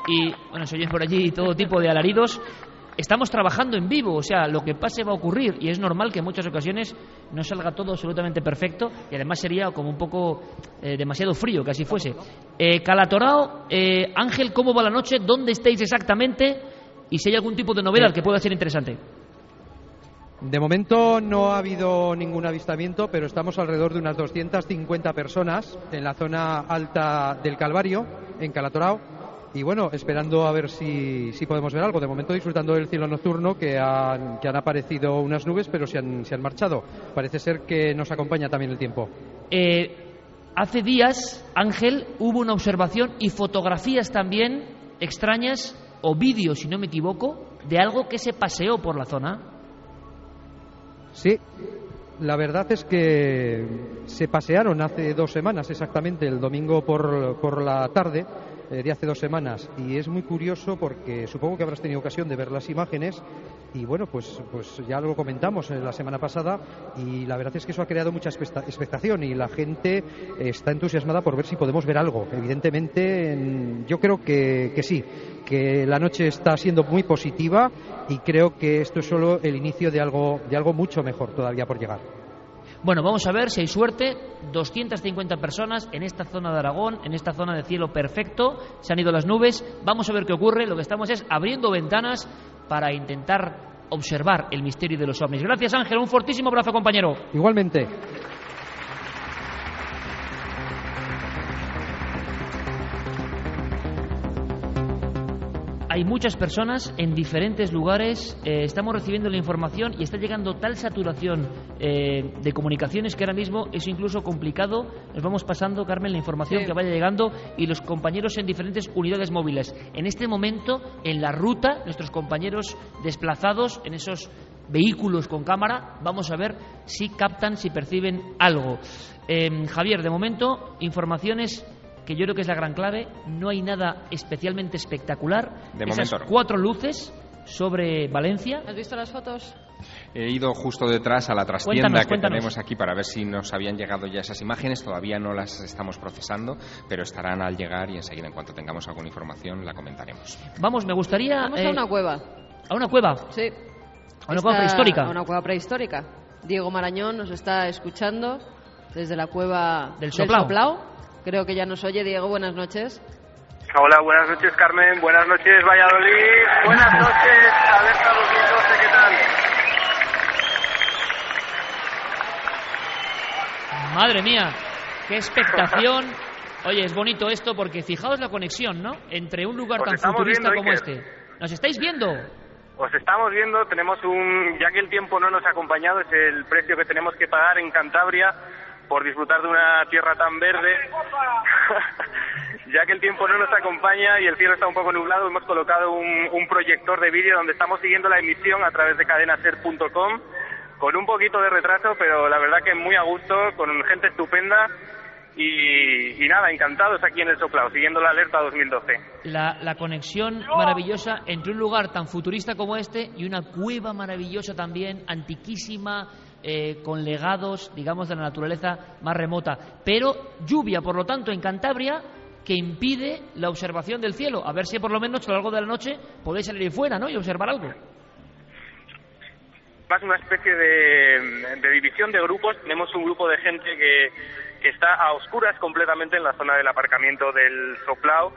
y, bueno, se oyen por allí todo tipo de alaridos estamos trabajando en vivo, o sea, lo que pase va a ocurrir y es normal que en muchas ocasiones no salga todo absolutamente perfecto y además sería como un poco eh, demasiado frío que así fuese. Eh, Calatorao, eh, Ángel, ¿cómo va la noche? ¿Dónde estáis exactamente? Y si hay algún tipo de novedad que pueda ser interesante. De momento no ha habido ningún avistamiento, pero estamos alrededor de unas 250 personas en la zona alta del Calvario, en Calatorao y bueno, esperando a ver si, si, podemos ver algo. De momento disfrutando del cielo nocturno que han, que han aparecido unas nubes pero se han, se han marchado. Parece ser que nos acompaña también el tiempo. Eh, hace días, Ángel, hubo una observación y fotografías también extrañas o vídeos, si no me equivoco, de algo que se paseó por la zona. Sí, la verdad es que se pasearon hace dos semanas exactamente, el domingo por, por la tarde de hace dos semanas. Y es muy curioso porque supongo que habrás tenido ocasión de ver las imágenes. Y bueno, pues, pues ya lo comentamos la semana pasada. Y la verdad es que eso ha creado mucha expectación. Y la gente está entusiasmada por ver si podemos ver algo. Evidentemente, yo creo que, que sí, que la noche está siendo muy positiva. Y creo que esto es solo el inicio de algo, de algo mucho mejor todavía por llegar. Bueno, vamos a ver si hay suerte. 250 personas en esta zona de Aragón, en esta zona de cielo perfecto. Se han ido las nubes. Vamos a ver qué ocurre. Lo que estamos es abriendo ventanas para intentar observar el misterio de los ovnis. Gracias, Ángel. Un fortísimo abrazo, compañero. Igualmente. Hay muchas personas en diferentes lugares, eh, estamos recibiendo la información y está llegando tal saturación eh, de comunicaciones que ahora mismo es incluso complicado. Nos vamos pasando, Carmen, la información que vaya llegando y los compañeros en diferentes unidades móviles. En este momento, en la ruta, nuestros compañeros desplazados en esos vehículos con cámara, vamos a ver si captan, si perciben algo. Eh, Javier, de momento, informaciones que yo creo que es la gran clave. No hay nada especialmente espectacular. De Esas cuatro luces sobre Valencia. ¿Has visto las fotos? He ido justo detrás a la trastienda que tenemos aquí para ver si nos habían llegado ya esas imágenes. Todavía no las estamos procesando, pero estarán al llegar y enseguida, en cuanto tengamos alguna información, la comentaremos. Vamos, me gustaría. Vamos a eh, una cueva. ¿A una cueva? Sí. ¿A una cueva prehistórica? A una cueva prehistórica. Diego Marañón nos está escuchando desde la cueva del Soplao. Creo que ya nos oye Diego, buenas noches. Hola, buenas noches Carmen, buenas noches Valladolid, buenas noches Alerta 2012, ¿qué tal? Madre mía, qué expectación. Oye, es bonito esto porque fijaos la conexión, ¿no? Entre un lugar tan futurista como este. ¿Nos estáis viendo? Os estamos viendo, tenemos un, ya que el tiempo no nos ha acompañado, es el precio que tenemos que pagar en Cantabria por disfrutar de una tierra tan verde. ya que el tiempo no nos acompaña y el cielo está un poco nublado, hemos colocado un, proyector de vídeo donde estamos siguiendo la emisión a través de cadenaser.com con un poquito de retraso, pero la verdad que muy a gusto, con gente estupenda y, nada, encantados aquí en el Soplao, siguiendo la alerta 2012. La, la, conexión maravillosa entre un lugar tan futurista como este y una cueva maravillosa también, antiquísima, eh, con legados, digamos, de la naturaleza más remota. Pero lluvia, por lo tanto, en Cantabria que impide la observación del cielo. A ver si por lo menos a lo largo de la noche podéis salir fuera ¿no? y observar algo. Más una especie de, de división de grupos. Tenemos un grupo de gente que, que está a oscuras completamente en la zona del aparcamiento del Soplao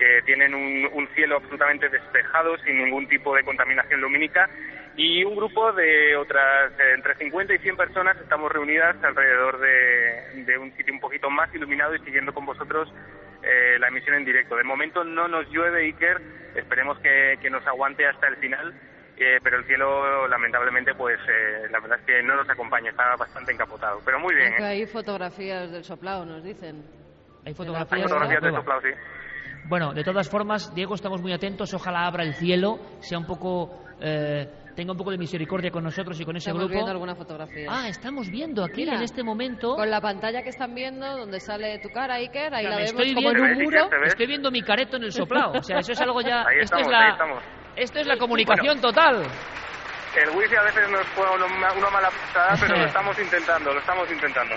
que tienen un, cielo absolutamente despejado, sin ningún tipo de contaminación lumínica, y un grupo de otras entre 50 y 100 personas estamos reunidas alrededor de, un sitio un poquito más iluminado y siguiendo con vosotros eh, la emisión en directo. De momento no nos llueve, Iker, esperemos que, nos aguante hasta el final. Eh, pero el cielo lamentablemente pues eh, la verdad es que no nos acompaña, está bastante encapotado, pero muy bien. Hay fotografías del soplado, nos dicen. Hay fotografías, del soplado, sí. Bueno, de todas formas, Diego, estamos muy atentos. Ojalá abra el cielo, sea un poco. Eh, tenga un poco de misericordia con nosotros y con ese estamos grupo. viendo alguna fotografía. Ah, estamos viendo aquí en este momento. Con la pantalla que están viendo, donde sale tu cara, Iker, ahí la vemos estoy como viendo, en un muro. Estoy viendo mi careto en el soplado. O sea, eso es algo ya. Ahí esto, estamos, es la, ahí estamos. Esto es la comunicación total. El wifi a veces nos juega una, una mala pasada, pero lo estamos intentando, lo estamos intentando.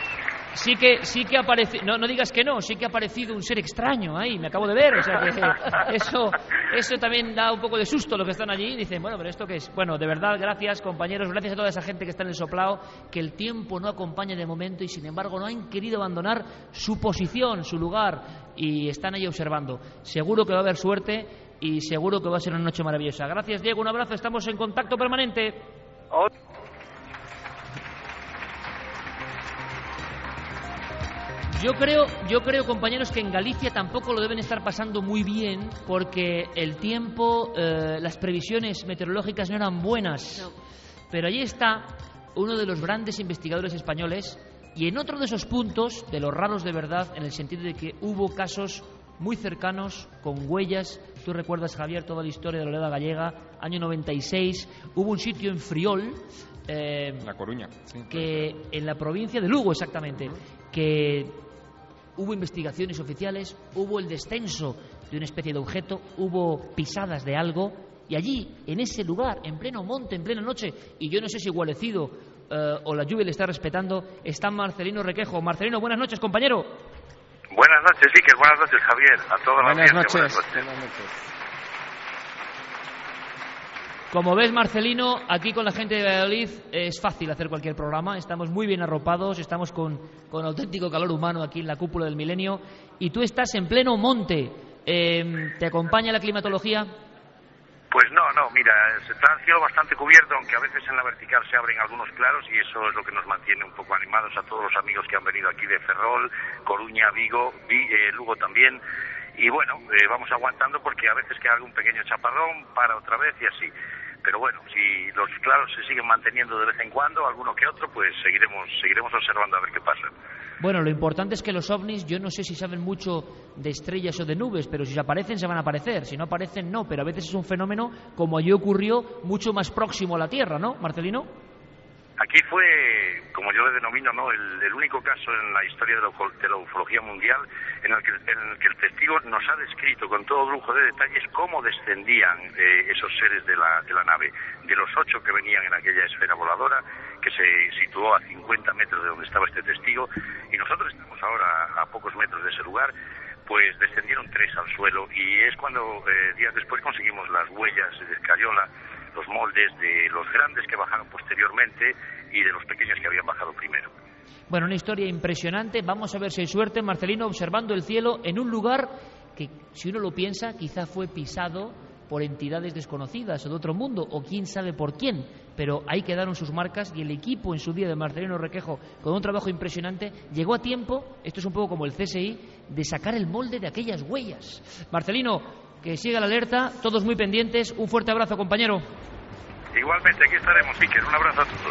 Sí que sí que ha aparecido no, no digas que no sí que ha aparecido un ser extraño ahí me acabo de ver o sea que eso eso también da un poco de susto lo que están allí y dicen bueno pero esto qué es bueno de verdad gracias compañeros gracias a toda esa gente que está en el soplao que el tiempo no acompaña de momento y sin embargo no han querido abandonar su posición su lugar y están ahí observando. Seguro que va a haber suerte y seguro que va a ser una noche maravillosa gracias Diego un abrazo estamos en contacto permanente Yo creo, yo creo, compañeros, que en Galicia tampoco lo deben estar pasando muy bien porque el tiempo, eh, las previsiones meteorológicas no eran buenas. Pero allí está uno de los grandes investigadores españoles y en otro de esos puntos, de los raros de verdad, en el sentido de que hubo casos muy cercanos, con huellas. Tú recuerdas, Javier, toda la historia de la Oleda Gallega, año 96. Hubo un sitio en Friol. Eh, la Coruña. Que en la provincia de Lugo, exactamente. Que hubo investigaciones oficiales, hubo el descenso de una especie de objeto, hubo pisadas de algo, y allí, en ese lugar, en pleno monte, en plena noche, y yo no sé si igualecido eh, o la lluvia le está respetando, está Marcelino Requejo. Marcelino, buenas noches, compañero. Buenas noches, Iker, buenas noches, Javier, a toda la buenas noches. Buenas noches. Como ves, Marcelino, aquí con la gente de Valladolid es fácil hacer cualquier programa. Estamos muy bien arropados, estamos con, con auténtico calor humano aquí en la cúpula del milenio. Y tú estás en pleno monte. Em, ¿Te acompaña la climatología? Pues no, no, mira, está el cielo bastante cubierto, aunque a veces en la vertical se abren algunos claros y eso es lo que nos mantiene un poco animados a todos los amigos que han venido aquí de Ferrol, Coruña, Vigo, eh, Lugo también. Y bueno, eh, vamos aguantando porque a veces queda algún pequeño chaparrón, para otra vez y así pero bueno, si los claros se siguen manteniendo de vez en cuando, alguno que otro, pues seguiremos, seguiremos observando a ver qué pasa. Bueno, lo importante es que los ovnis, yo no sé si saben mucho de estrellas o de nubes, pero si aparecen, se van a aparecer. Si no aparecen, no. Pero a veces es un fenómeno, como allí ocurrió, mucho más próximo a la Tierra, ¿no, Marcelino? Aquí fue, como yo le denomino, ¿no? el, único caso en la historia de la, ufología mundial en el, que, el testigo nos ha descrito con todo lujo de detalles cómo descendían eh, esos seres de la, de la nave. De los ocho que venían en aquella esfera voladora, que se situó a 50 metros de donde estaba este testigo, y nosotros estamos ahora a pocos metros de ese lugar, pues descendieron tres al suelo y es cuando eh, días después conseguimos las huellas de escayola los moldes de los grandes que bajaron posteriormente y de los pequeños que habían bajado primero. Bueno, una historia impresionante. Vamos a ver si hay suerte, Marcelino, observando el cielo en un lugar que, si uno lo piensa, quizá fue pisado por entidades desconocidas o de otro mundo, o quién sabe por quién, pero ahí quedaron sus marcas y el equipo en su día de Marcelino Requejo, con un trabajo impresionante, llegó a tiempo, esto es un poco como el CSI, de sacar el molde de aquellas huellas. Marcelino, que siga la alerta, todos muy pendientes. Un fuerte abrazo, compañero. Igualmente, aquí estaremos, Iker. Un abrazo a todos.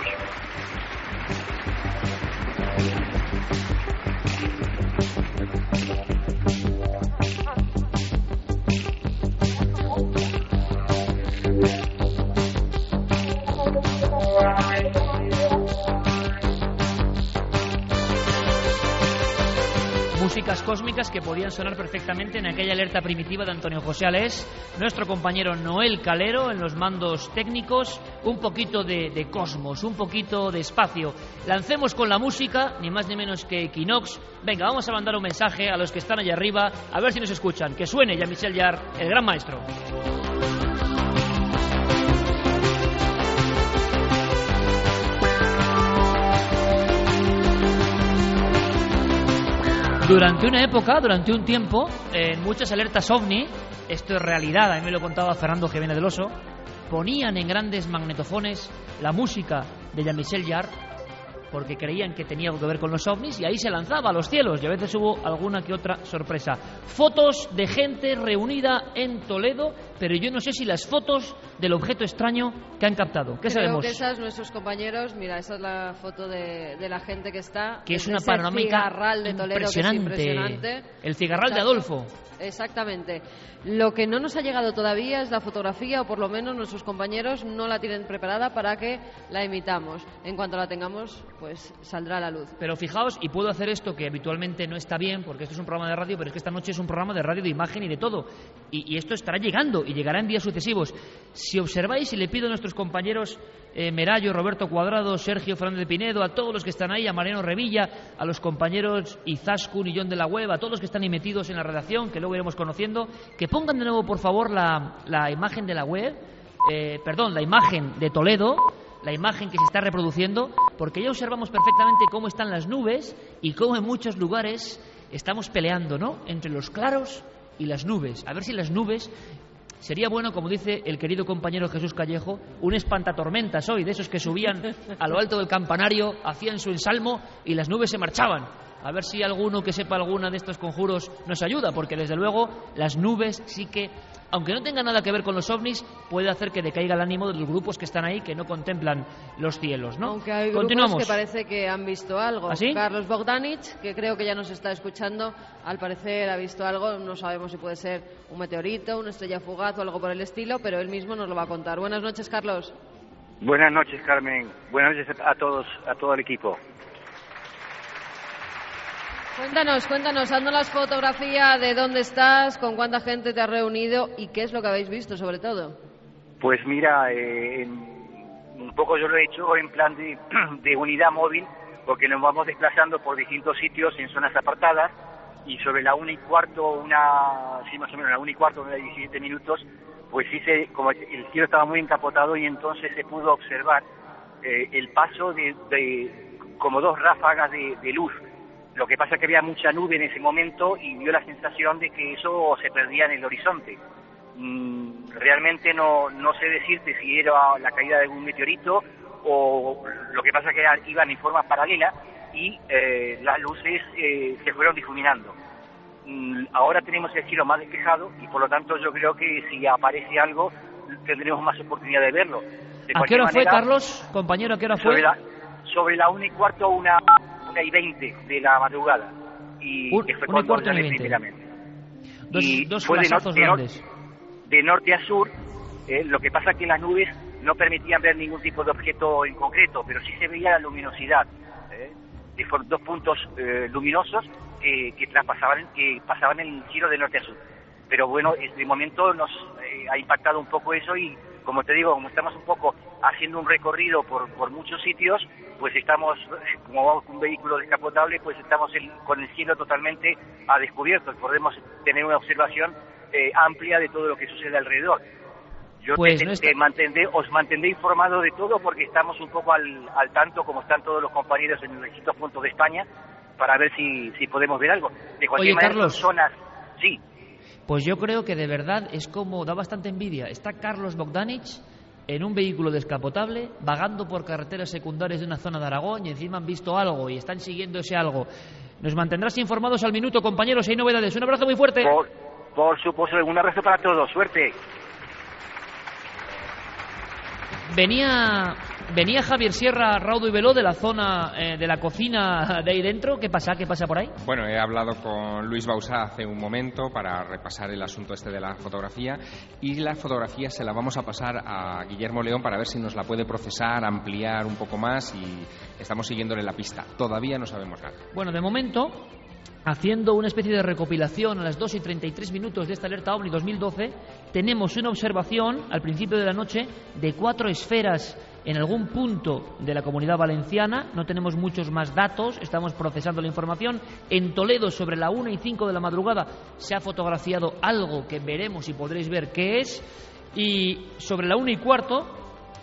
Músicas cósmicas que podían sonar perfectamente en aquella alerta primitiva de Antonio José Alés, nuestro compañero Noel Calero en los mandos técnicos, un poquito de, cosmos, un poquito de espacio. Lancemos con la música, ni más ni menos que Equinox. Venga, vamos a mandar un mensaje a los que están allá arriba, a ver si nos escuchan. Que suene ya Michel Yar, el gran maestro. Durante una época, durante un tiempo, en muchas alertas ovni, esto es realidad, a mí me lo contaba Fernando Jiménez del Oso, ponían en grandes magnetofones la música de Jean-Michel Jarre porque creían que tenía algo que ver con los ovnis y ahí se lanzaba a los cielos y a veces hubo alguna que otra sorpresa. Fotos de gente reunida en Toledo, pero yo no sé si las fotos del objeto extraño que han captado. ¿Qué Creo sabemos? que esas nuestros compañeros, mira, esa es la foto de, de la gente que está. Que es una panorámica cigarral de Toledo que es impresionante. impresionante. El cigarral de Exacto. Adolfo. Exactamente. Lo que no nos ha llegado todavía es la fotografía, o por lo menos nuestros compañeros no la tienen preparada para que la emitamos. En cuanto la tengamos, pues saldrá a la luz. Pero fijaos, y puedo hacer esto que habitualmente no está bien, porque esto es un programa de radio, pero es que esta noche es un programa de radio de imagen y de todo. Y, esto estará llegando y llegará en días sucesivos. Si observáis, y le pido a nuestros compañeros eh, Merayo, Roberto Cuadrado, Sergio Fernández de Pinedo, a todos los que están ahí, a Mariano Revilla, a los compañeros Izaskun y John de la Web, a todos los que están ahí metidos en la redacción, que luego iremos conociendo, que pongan de nuevo, por favor, la, la imagen de la web, eh, perdón, la imagen de Toledo, la imagen que se está reproduciendo, porque ya observamos perfectamente cómo están las nubes y cómo en muchos lugares estamos peleando, ¿no? Entre los claros y las nubes. A ver si las nubes Sería bueno, como dice el querido compañero Jesús Callejo, un espantatormentas hoy, de esos que subían a lo alto del campanario, hacían su ensalmo y las nubes se marchaban. A ver si alguno que sepa alguna de estos conjuros nos ayuda, porque desde luego las nubes sí que, aunque no tenga nada que ver con los ovnis, puede hacer que decaiga el ánimo de los grupos que están ahí, que no contemplan los cielos, ¿no? Aunque hay Continuamos. grupos que parece que han visto algo. ¿Ah, sí? Carlos Bogdanich, que creo que ya nos está escuchando, al parecer ha visto algo. No sabemos si puede ser un meteorito, una estrella fugaz o algo por el estilo, pero él mismo nos lo va a contar. Buenas noches, Carlos. Buenas noches, Carmen. Buenas noches a todos, a todo el equipo. Cuéntanos, cuéntanos, haznos fotografía de dónde estás, con cuánta gente te has reunido y qué es lo que habéis visto, sobre todo. Pues mira, eh, un poco yo lo he hecho en plan de, de unidad móvil, porque nos vamos desplazando por distintos sitios en zonas apartadas y sobre la una y cuarto, una, sí más o menos la una y cuarto, una de 17 minutos, pues se, como el cielo estaba muy encapotado y entonces se pudo observar eh, el paso de, de como dos ráfagas de, de luz. Lo que pasa es que había mucha nube en ese momento y dio la sensación de que eso se perdía en el horizonte. Mm, realmente no, no sé decirte si era la caída de algún meteorito o lo que pasa es que iban en forma paralela y eh, las luces eh, se fueron difuminando. Mm, ahora tenemos el cielo más despejado y por lo tanto yo creo que si aparece algo tendremos más oportunidad de verlo. De ¿A qué hora fue, Carlos? Compañero, ¿a qué hora fue? Sobre la, sobre la una y cuarto, una, una y veinte de la madrugada. Y Un- que fue y sale veinte. primeramente. Dos, y dos fue de, nor- flasazos de nor- grandes. de norte a sur. eh, lo que pasa es que las nubes no permitían ver ningún tipo de objeto en concreto, pero sí se veía la luminosidad. eh, de dos puntos eh, luminosos que, que traspasaban, que pasaban el cielo de norte a sur. Pero bueno, de momento nos eh, ha impactado un poco eso y, como te digo, como estamos un poco haciendo un recorrido por, por muchos sitios, pues estamos, eh, como vamos con un vehículo descapotable, pues estamos el- con el cielo totalmente a descubierto. Podemos tener una observación eh, amplia de todo lo que sucede alrededor. Yo Pues te- no está- te mantendré, os mantendré informado de todo porque estamos un poco al, al tanto, como están todos los compañeros en distintos puntos de España, para ver si, si podemos ver algo. De cualquier Oye, manera, Carlos. son zonas, sí, Pues yo creo que de verdad es como da bastante envidia. Está Carlos Bogdanich en un vehículo descapotable, vagando por carreteras secundarias de una zona de Aragón y encima han visto algo y están siguiendo ese algo. Nos mantendrás informados al minuto, compañeros, si hay novedades. Un abrazo muy fuerte. por, por supuesto, un abrazo para todos, suerte. Venía, venía Javier Sierra, Raudo y Veló de la zona eh, de la cocina de ahí dentro. ¿Qué pasa? ¿Qué pasa por ahí? Bueno, he hablado con Luis Bausá hace un momento para repasar el asunto este de la fotografía y la fotografía se la vamos a pasar a Guillermo León para ver si nos la puede procesar, ampliar un poco más y estamos siguiéndole la pista. Todavía no sabemos nada. Bueno, de momento haciendo una especie de recopilación a las 2 y 33 minutos de esta alerta OVNI 2012, tenemos una observación al principio de la noche de cuatro esferas en algún punto de la comunidad valenciana. No tenemos muchos más datos, estamos procesando la información. En Toledo, sobre la 1 y 5 de la madrugada, se ha fotografiado algo que veremos y podréis ver qué es. Y sobre la 1 y cuarto,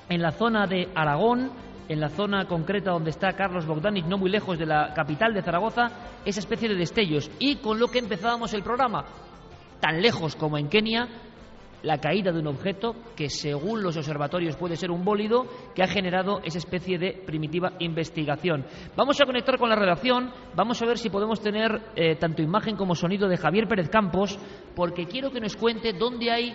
en la zona de Aragón, en la zona concreta donde está Carlos Bogdanic, no muy lejos de la capital de Zaragoza, esa especie de destellos. Y con lo que empezábamos el programa, tan lejos como en Kenia, la caída de un objeto que según los observatorios puede ser un bólido que ha generado esa especie de primitiva investigación. Vamos a conectar con la redacción, vamos a ver si podemos tener eh, tanto imagen como sonido de Javier Pérez Campos, porque quiero que nos cuente dónde hay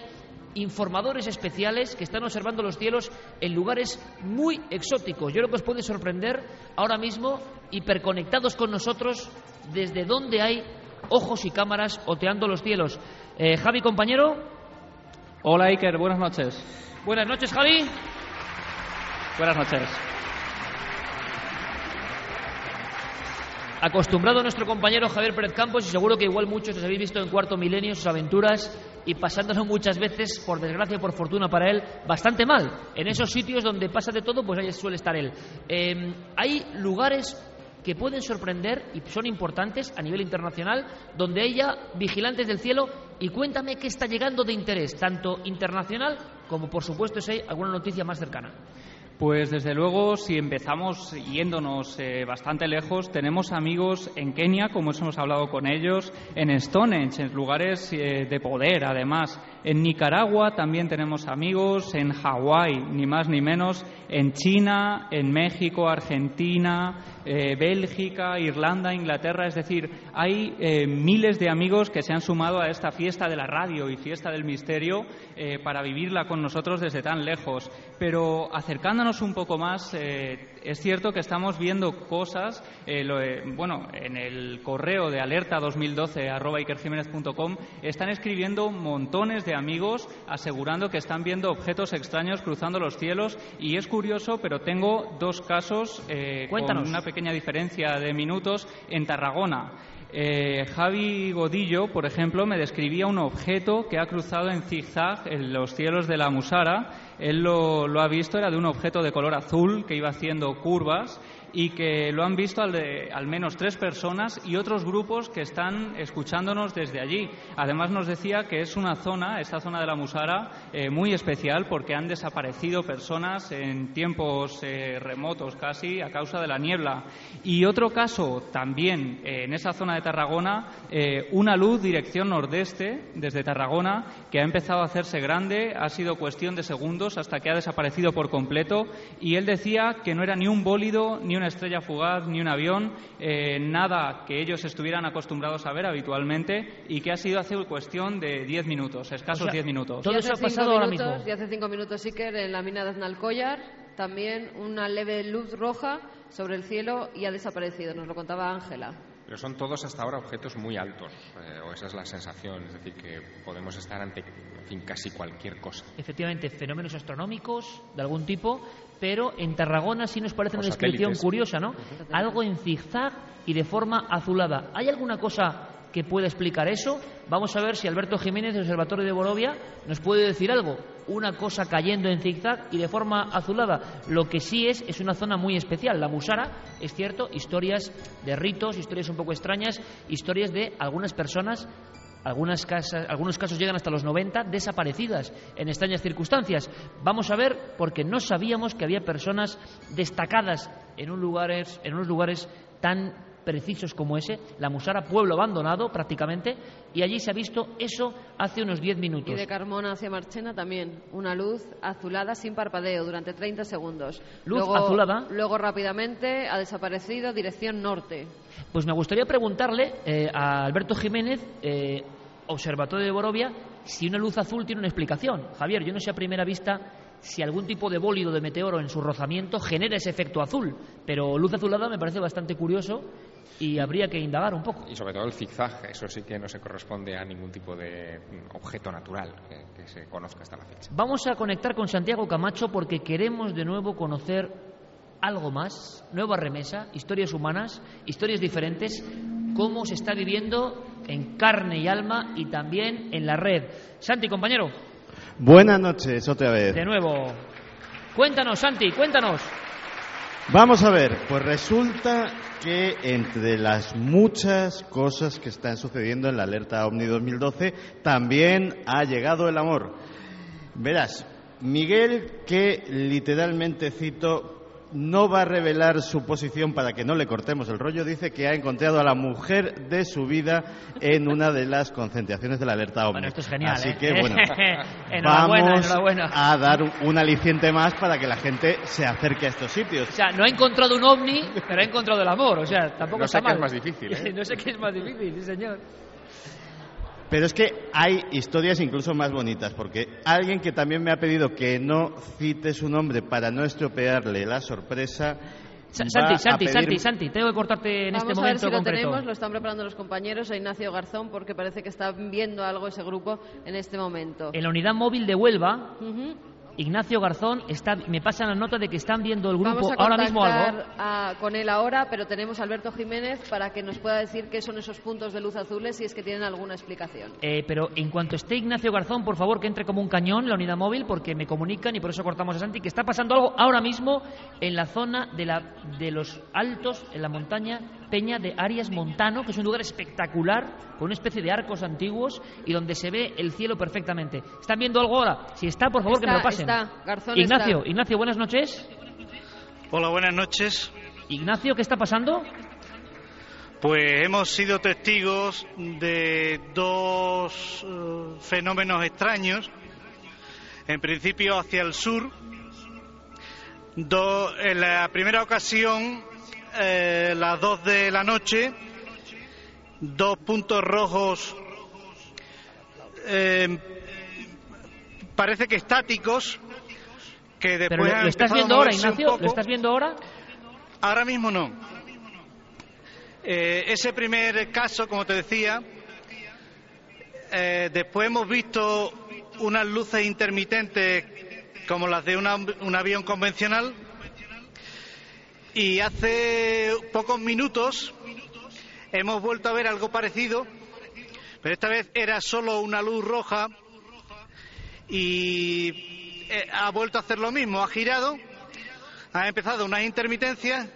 informadores especiales que están observando los cielos en lugares muy exóticos. Yo creo que os puede sorprender ahora mismo, hiperconectados con nosotros, desde donde hay ojos y cámaras oteando los cielos. Eh, Javi, compañero. Hola Iker, buenas noches. Buenas noches, Javi. Buenas noches. Acostumbrado nuestro compañero Javier Pérez Campos y seguro que igual muchos os habéis visto en Cuarto Milenio sus aventuras y pasándolo muchas veces, por desgracia o por fortuna para él, bastante mal. En esos sitios donde pasa de todo, pues ahí suele estar él. Eh, hay lugares que pueden sorprender y son importantes a nivel internacional, donde ya vigilantes del cielo. Y cuéntame qué está llegando de interés, tanto internacional como, por supuesto, si hay alguna noticia más cercana. Pues desde luego, si empezamos yéndonos eh, bastante lejos, tenemos amigos en Kenia, como hemos hablado con ellos, en Stonehenge, en lugares eh, de poder, además. En Nicaragua también tenemos amigos, en Hawái, ni más ni menos, en China, en México, Argentina, eh, Bélgica, Irlanda, Inglaterra. Es decir, hay miles de amigos que se han sumado a esta fiesta de la radio y fiesta del misterio para vivirla con nosotros desde tan lejos. Pero acercándonos un poco más, eh, es cierto que estamos viendo cosas, eh, lo, eh, bueno, en el correo de alerta 2012 arroba están escribiendo montones de amigos asegurando que están viendo objetos extraños cruzando los cielos y es curioso, pero tengo dos casos con una pequeña diferencia de minutos en Tarragona. Javi Godillo, por ejemplo, me describía un objeto que ha cruzado en zigzag en los cielos de la Musara. Él lo, lo, ha visto, era de un objeto de color azul que iba haciendo curvas y que lo han visto al, de, al, menos tres personas y otros grupos que están escuchándonos desde allí. Además nos decía que es una zona, esta zona de la Musara, eh, muy especial porque han desaparecido personas en tiempos eh, remotos casi a causa de la niebla. Y otro caso también eh, en esa zona de Tarragona, eh, una luz dirección nordeste desde Tarragona que ha empezado a hacerse grande, ha sido cuestión de segundos hasta que ha desaparecido por completo y él decía que no era ni un bólido ni una estrella fugaz ni un avión, eh, nada que ellos estuvieran acostumbrados a ver habitualmente y que ha sido hace cuestión de 10 minutos, escasos 10 minutos. Todo eso ha pasado ahora mismo. Y hace cinco minutos, Iker, en la mina de Aznalcóllar, también una leve luz roja sobre el cielo y ha desaparecido, nos lo contaba Ángela. Pero son todos hasta ahora objetos muy altos, eh, o esa es la sensación, es decir, que podemos estar ante en fin, casi cualquier cosa. Efectivamente, fenómenos astronómicos de algún tipo, pero en Tarragona sí nos parece una descripción curiosa, ¿no? Algo en zigzag y de forma azulada. ¿Hay alguna cosa que pueda explicar eso? Vamos a ver si Alberto Jiménez del Observatorio de Borovia nos puede decir algo. Una cosa cayendo en zigzag y de forma azulada. Lo que sí es, es una zona muy especial. La Musara, es cierto, historias de ritos, historias un poco extrañas, historias de algunas personas algunas casas, algunos casos llegan hasta los 90 desaparecidas en extrañas circunstancias. Vamos a ver, porque no sabíamos que había personas destacadas en, un lugares, en unos lugares tan precisos como ese, la Musara, pueblo abandonado prácticamente, y allí se ha visto eso hace unos 10 minutos. Y de Carmona hacia Marchena también, una luz azulada sin parpadeo durante 30 segundos. Luz azulada. Luego rápidamente ha desaparecido dirección norte. Pues me gustaría preguntarle eh, a Alberto Jiménez, eh, Observatorio de Borovia, si una luz azul tiene una explicación. Javier, yo no sé a primera vista si algún tipo de bólido de meteoro en su rozamiento genera ese efecto azul, pero luz azulada me parece bastante curioso y habría que indagar un poco. Y sobre todo el zigzag, eso sí que no se corresponde a ningún tipo de objeto natural que, que se conozca hasta la fecha. Vamos a conectar con Santiago Camacho porque queremos de nuevo conocer algo más, nueva remesa, historias humanas, historias diferentes. cómo se está viviendo en carne y alma y también en la red. Santi, compañero. Buenas noches, otra vez. De nuevo. Cuéntanos, Santi, cuéntanos. Vamos a ver, pues resulta que entre las muchas cosas que están sucediendo en la alerta OVNI 2012, también ha llegado el amor. Verás, Miguel, que literalmente cito, no va a revelar su posición para que no le cortemos el rollo, dice que ha encontrado a la mujer de su vida en una de las concentraciones de la alerta OVNI. Bueno, esto es genial. Así ¿eh? que, bueno, enhorabuena, vamos enhorabuena. a dar un aliciente más para que la gente se acerque a estos sitios. O sea, no ha encontrado un ovni, pero ha encontrado el amor. O sea, tampoco No sé está qué mal. es más difícil, ¿eh? no sé qué es más difícil, sí, señor. Pero es que hay historias incluso más bonitas, porque alguien que también me ha pedido que no cite su nombre para no estropearle la sorpresa. Sa- Santi, Santi, pedir- Santi, Santi, tengo que cortarte en Vamos este a ver momento si lo concreto. tenemos, lo están preparando los compañeros a Ignacio Garzón porque parece que están viendo algo ese grupo en este momento. En la unidad móvil de Huelva. Ignacio Garzón está, me pasa la nota de que están viendo el grupo Vamos a ahora mismo algo. a- con él ahora, pero tenemos a Alberto Jiménez para que nos pueda decir qué son esos puntos de luz azules si es que tienen alguna explicación. Eh, pero en cuanto esté Ignacio Garzón, por favor, que entre como un cañón la unidad móvil, porque me comunican y por eso cortamos a Santi, que está pasando algo ahora mismo en la zona de, la, de los altos, en la montaña Peña de Arias Montano, que es un lugar espectacular, con una especie de arcos antiguos y donde se ve el cielo perfectamente. ¿Están viendo algo ahora? Si está, por favor, que me lo pasen. está. Garzón Ignacio, está. Ignacio, buenas noches. Hola, buenas noches. Ignacio, ¿qué está pasando? Pues hemos sido testigos de dos eh, fenómenos extraños. En principio hacia el sur. Do- en la primera ocasión, eh, las dos de la noche, dos puntos rojos eh, parece que estáticos que después Pero lo, han lo estás viendo ahora, Ignacio. ¿Lo poco. estás viendo ahora? Ahora mismo no. Eh, ese primer caso, como te decía, eh, después hemos visto unas luces intermitentes como las de una- un avión convencional y hace pocos minutos hemos vuelto a ver algo parecido, pero esta vez era solo una luz roja y eh, ha vuelto a hacer lo mismo, ha girado, ha empezado unas intermitencias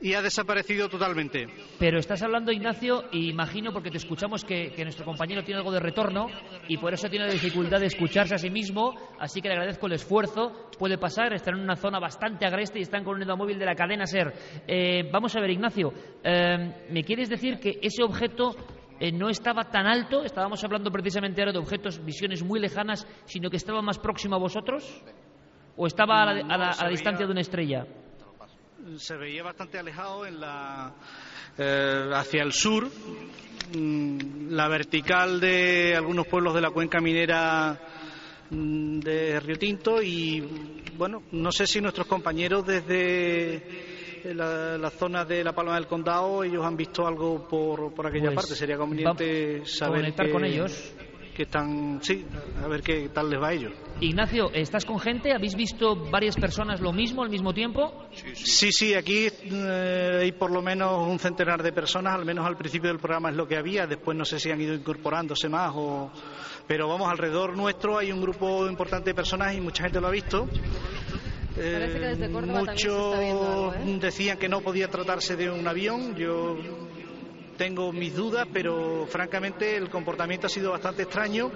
y ha desaparecido totalmente. Pero estás hablando, Ignacio, y imagino, porque te escuchamos que, que nuestro compañero tiene algo de retorno y por eso tiene la dificultad de escucharse a sí mismo, así que le agradezco el esfuerzo. Puede pasar, están en una zona bastante agreste y están con un unidad móvil de la cadena SER. Eh, vamos a ver, Ignacio, eh, ¿me quieres decir que ese objeto eh, no estaba tan alto? Estábamos hablando precisamente ahora de objetos, visiones muy lejanas, sino que estaba más próximo a vosotros? ¿O estaba a la, a la- a la distancia de una estrella? Se veía bastante alejado en la, eh, hacia el sur, mm, la vertical de algunos pueblos de la cuenca minera mm, de Río Tinto y bueno, no sé si nuestros compañeros desde la, la zona de la Palma del Condado ellos han visto algo por, por aquella Pues parte. Sería conveniente saber conectar que- con ellos. Que están, sí, a ver qué tal les va a ellos. Ignacio, ¿estás con gente? ¿Habéis visto varias personas lo mismo al mismo tiempo? Sí, sí, aquí eh, hay por lo menos un centenar de personas, al menos al principio del programa es lo que había, después no sé si han ido incorporándose más o... Pero vamos, alrededor nuestro hay un grupo importante de personas y mucha gente lo ha visto. Parece que desde Córdoba también se Muchos ¿eh? decían que no podía tratarse de un avión, yo tengo mis dudas, pero francamente el comportamiento ha sido bastante extraño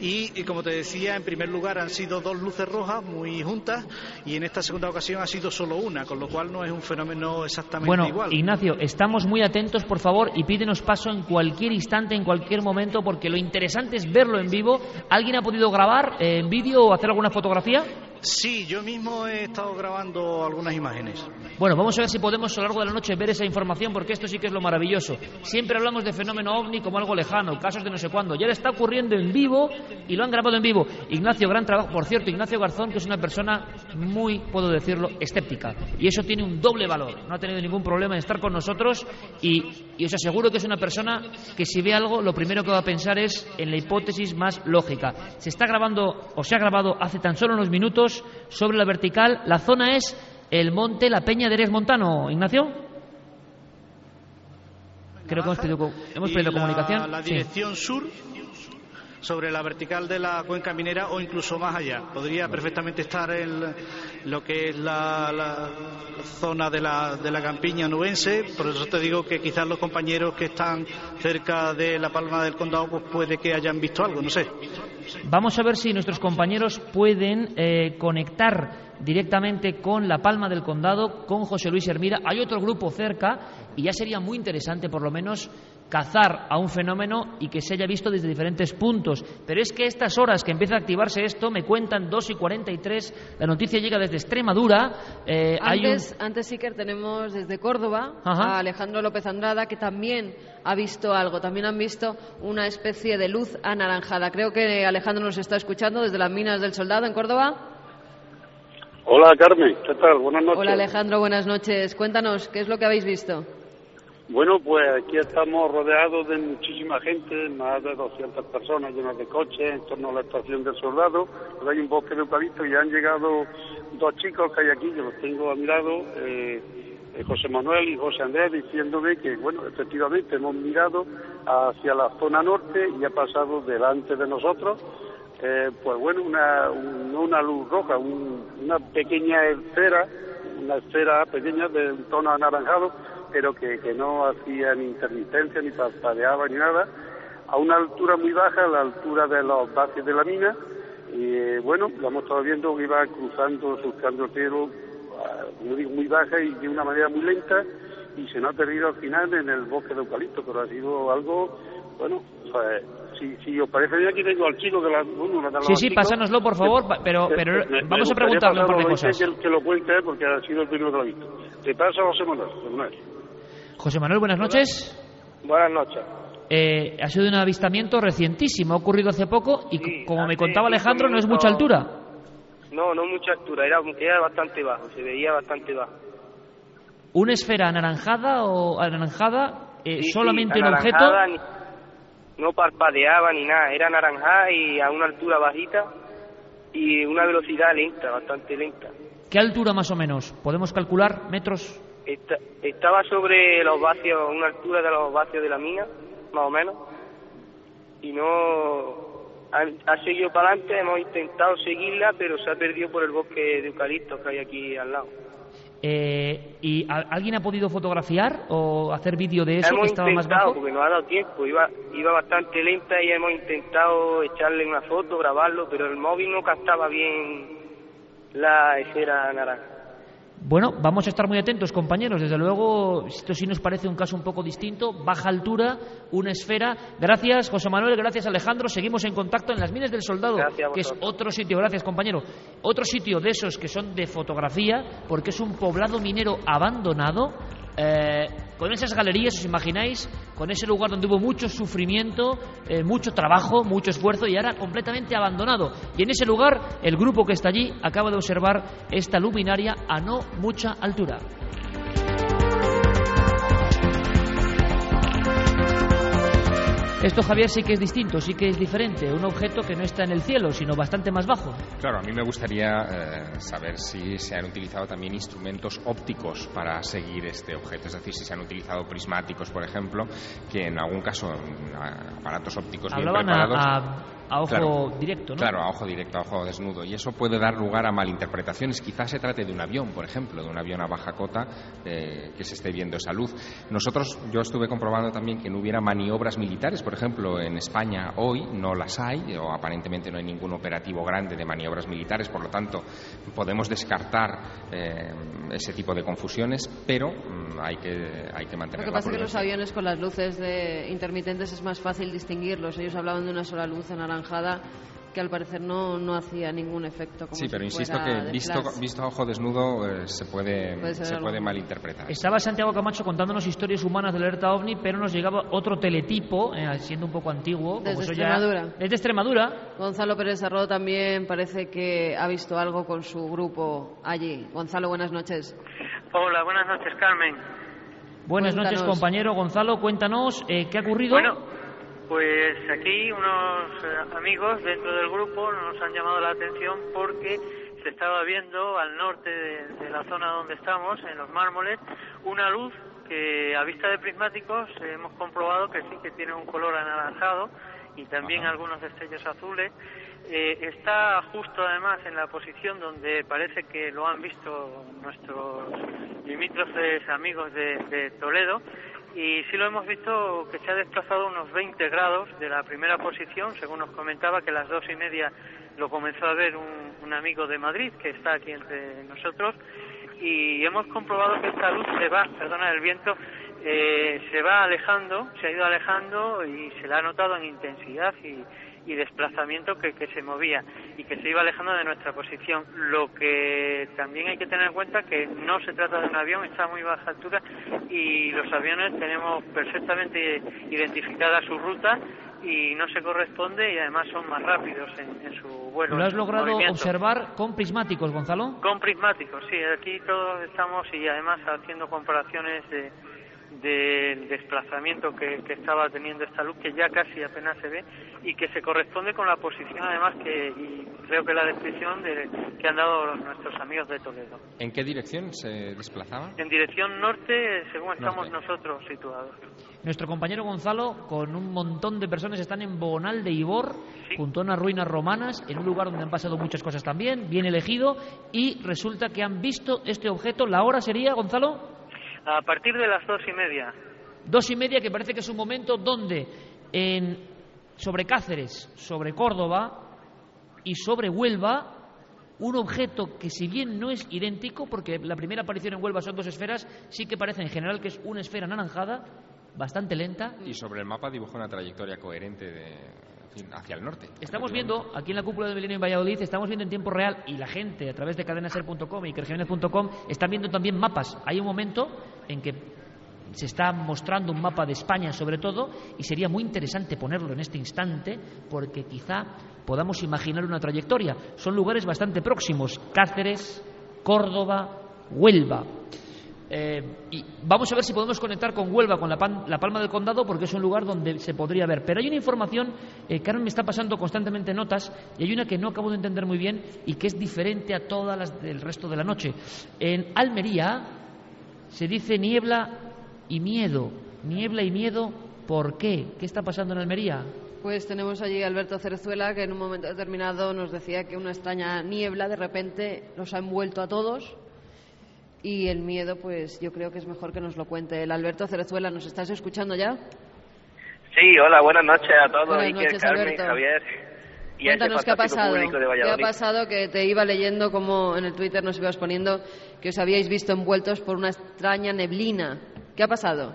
y, y como te decía, en primer lugar han sido dos luces rojas muy juntas y en esta segunda ocasión ha sido solo una, con lo cual no es un fenómeno exactamente Bueno, igual. Ignacio, estamos muy atentos, por favor, y pídenos paso en cualquier instante, en cualquier momento, porque lo interesante es verlo en vivo. ¿Alguien ha podido grabar eh, en vídeo o hacer alguna fotografía? Sí, yo mismo he estado grabando algunas imágenes. Bueno, vamos a ver si podemos a lo largo de la noche ver esa información, porque esto sí que es lo maravilloso. Siempre hablamos de fenómeno ovni como algo lejano, casos de no sé cuándo. Ya le está ocurriendo en vivo y lo han grabado en vivo. Ignacio, gran trabajo. Por cierto, Ignacio Garzón, que es una persona muy, puedo decirlo, escéptica. Y eso tiene un doble valor. No ha tenido ningún problema en estar con nosotros y, y os aseguro que es una persona que si ve algo, lo primero que va a pensar es en la hipótesis más lógica. Se está grabando, o se ha grabado hace tan solo unos minutos, sobre la vertical. La zona es el monte La Peña de Eres Montano, Ignacio. creo que hemos perdido, hemos perdido la- comunicación. La Sí. dirección sur sobre la vertical de la cuenca minera o incluso más allá. Podría perfectamente estar en lo que es la, la zona de la, de la campiña nubense. Por eso te digo que quizás los compañeros que están cerca de la palma del condado pues puede que hayan visto algo, no sé. Vamos a ver si nuestros compañeros pueden eh, conectar directamente con la Palma del Condado, con José Luis Hermida. Hay otro grupo cerca y ya sería muy interesante, por lo menos, cazar a un fenómeno y que se haya visto desde diferentes puntos. Pero es que estas horas que empieza a activarse esto, me cuentan 2 y 43, la noticia llega desde Extremadura. eh, hay un- Antes, antes Iker, tenemos desde Córdoba Ajá. a Alejandro López Andrada, que también ha visto algo, también han visto una especie de luz anaranjada. Creo que Alejandro nos está escuchando desde las minas del Soldado en Córdoba. Hola Carmen, ¿qué tal? Buenas noches. Hola Alejandro, buenas noches. Cuéntanos, ¿qué es lo que habéis visto? Bueno, pues aquí estamos rodeados de muchísima gente, más de 200 personas llenas de coches en torno a la estación del soldado. Pues hay un bosque de eucalipto y han llegado dos chicos que hay aquí, yo los tengo a mi lado, eh, eh, José Manuel y José Andrés, diciéndome que, bueno, efectivamente hemos mirado hacia la zona norte y ha pasado delante de nosotros, eh, pues bueno, una, un- una luz roja, un- una pequeña esfera, una esfera pequeña de un tono anaranjado, pero que, que no hacía ni intermitencia, ni parpadeaba, ni nada, a una altura muy baja, a la altura de los bases de la mina, y eh, bueno, la hemos estado viendo que iba cruzando, surcando el cielo, ah, como digo, muy baja y de una manera muy lenta, y se nos ha perdido al final en el bosque de eucalipto, pero ha sido algo, bueno, pues, si, si os parece bien, aquí tengo al chico que la, bueno, los Sí, sí, pásanoslo, por favor, pero, pero me vamos a preguntarle un par de cosas. Que, que lo cuente porque ha sido el primero que lo ha visto. Te paso a José Manuel. José Manuel. José Manuel, buenas noches. Buenas noches. Eh, ha sido un avistamiento recientísimo, ha ocurrido hace poco y c- como me contaba Alejandro, no es mucha altura. No, no mucha altura, era, era bastante bajo, se veía bastante bajo. ¿Una esfera anaranjada o anaranjada? eh, Sí, sí, ¿Solamente un anaranjada, objeto? ni- no parpadeaba ni nada, era naranjada y a una altura bajita y una velocidad lenta, bastante lenta. ¿Qué altura más o menos? ¿Podemos calcular metros? Esta- estaba sobre los vacios, una altura de los vacios de la mina, más o menos, y no ha, ha seguido para adelante, hemos intentado seguirla, pero se ha perdido por el bosque de eucaliptos que hay aquí al lado. Eh, ¿Y a- alguien ha podido fotografiar o hacer vídeo de eso hemos que estaba más intentado, bajo? porque nos ha dado tiempo, iba, iba bastante lenta y hemos intentado echarle una foto, grabarlo, pero el móvil no captaba bien la esfera naranja. Bueno, vamos a estar muy atentos, compañeros. Desde luego, esto sí nos parece un caso un poco distinto. Baja altura, una esfera. Gracias, José Manuel. Gracias, Alejandro. Seguimos en contacto en las Minas del Soldado, que es otro sitio. Gracias, compañero. Otro sitio de esos que son de fotografía, porque es un poblado minero abandonado. Eh, con esas galerías, os imagináis, con ese lugar donde hubo mucho sufrimiento, eh, mucho trabajo, mucho esfuerzo y ahora completamente abandonado. Y en ese lugar, el grupo que está allí acaba de observar esta luminaria a no mucha altura. Esto, Javier, sí que es distinto, sí que es diferente. Un objeto que no está en el cielo, sino bastante más bajo. Claro, a mí me gustaría eh, saber si se han utilizado también instrumentos ópticos para seguir este objeto, es decir, si se han utilizado prismáticos, por ejemplo, que en algún caso en, aparatos ópticos bien Hablaban preparados. a- a ojo Claro, directo, ¿no? Claro, a ojo directo, a ojo desnudo. Y eso puede dar lugar a malinterpretaciones. Quizás se trate de un avión, por ejemplo, de un avión a baja cota eh, que se esté viendo esa luz. Nosotros, yo estuve comprobando también que no hubiera maniobras militares, por ejemplo, en España hoy no las hay, o aparentemente no hay ningún operativo grande de maniobras militares, por lo tanto, podemos descartar eh, ese tipo de confusiones, pero mm, hay, que, hay que Lo mantener que la pasa es que los aviones con las luces de intermitentes es más fácil distinguirlos. Ellos hablaban de una sola luz anaranjada que al parecer no, no hacía ningún efecto. Como Sí, si pero insisto fuera que de visto, visto a ojo desnudo eh, se puede, Puede se algo. puede malinterpretar. Estaba Santiago Camacho contándonos historias humanas del alerta OVNI, pero nos llegaba otro teletipo, eh, siendo un poco antiguo. como Desde ya- Extremadura. Desde Extremadura. Gonzalo Pérez Arrodo también parece que ha visto algo con su grupo allí. Gonzalo, buenas noches. Hola, buenas noches, Carmen. Buenas noches, Cuéntanos. compañero Gonzalo. Cuéntanos eh, qué ha ocurrido. Bueno, pues aquí unos eh, amigos dentro del grupo nos han llamado la atención porque se estaba viendo al norte de, de la zona donde estamos, en los mármoles, una luz que a vista de prismáticos hemos comprobado que sí que tiene un color anaranjado y también algunos destellos azules. Eh, está justo además en la posición donde parece que lo han visto nuestros limítrofes amigos de, de Toledo y sí lo hemos visto que se ha desplazado unos 20 grados de la primera posición, según nos comentaba que a las dos y media lo comenzó a ver un, un amigo de Madrid que está aquí entre nosotros. Y hemos comprobado que esta luz se va, perdona el viento, eh, se va alejando, se ha ido alejando y se la ha notado en intensidad y, y desplazamiento que, que se movía y que se iba alejando de nuestra posición. Lo que también hay que tener en cuenta que no se trata de un avión, está a muy baja altura y los aviones tenemos perfectamente identificada su ruta y no se corresponde y además son más rápidos en, en su vuelo. ¿Lo has logrado movimiento. observar con prismáticos, Gonzalo? Con prismáticos, sí, aquí todos estamos y además haciendo comparaciones de del desplazamiento que, que estaba teniendo esta luz que ya casi apenas se ve y que se corresponde con la posición además que y creo que la descripción de, que han dado los- nuestros amigos de Toledo ¿En qué dirección se desplazaba? en dirección norte según estamos Norte. nosotros situados Nuestro compañero Gonzalo, con un montón de personas, están en Bonal de Ibor, junto a unas ruinas romanas, en un lugar donde han pasado muchas cosas también, bien elegido, y resulta que han visto este objeto. ¿La hora sería, Gonzalo? A partir de las dos y media. Dos y media, que parece que es un momento donde en, sobre Cáceres, sobre Córdoba y sobre Huelva, un objeto que si bien no es idéntico, porque la primera aparición en Huelva son dos esferas, sí que parece en general que es una esfera anaranjada, bastante lenta, Y sobre el mapa dibuja una trayectoria coherente de, hacia el norte. Estamos viendo aquí en la cúpula del Milenio en Valladolid, estamos viendo en tiempo real y la gente a través de cadenaser.com y kerjiménez.com están viendo también mapas. Hay un momento en que se está mostrando un mapa de España sobre todo y sería muy interesante ponerlo en este instante porque quizá podamos imaginar una trayectoria. Son lugares bastante próximos, Cáceres, Córdoba, Huelva. Eh, y vamos a ver si podemos conectar con Huelva, con la, Pan- la Palma del Condado, porque es un lugar donde se podría ver. Pero hay una información eh, ahora me está pasando constantemente notas y hay una que no acabo de entender muy bien y que es diferente a todas las del resto de la noche. En Almería se dice niebla y miedo. Niebla y miedo, ¿por qué? ¿Qué está pasando en Almería? Pues tenemos allí a Alberto Cerezuela que en un momento determinado nos decía que una extraña niebla de repente nos ha envuelto a todos y el miedo pues yo creo que es mejor que nos lo cuente el Alberto Cerezuela. ¿Nos estás escuchando ya? Sí, hola, buenas noches a todos, Buenas Iker, noches, Carmen, Alberto. Javier y Cuéntanos qué ha pasado. ¿Qué ha pasado? Que te iba leyendo como en el Twitter nos ibas poniendo que os habíais visto envueltos por una extraña neblina. ¿Qué ha pasado?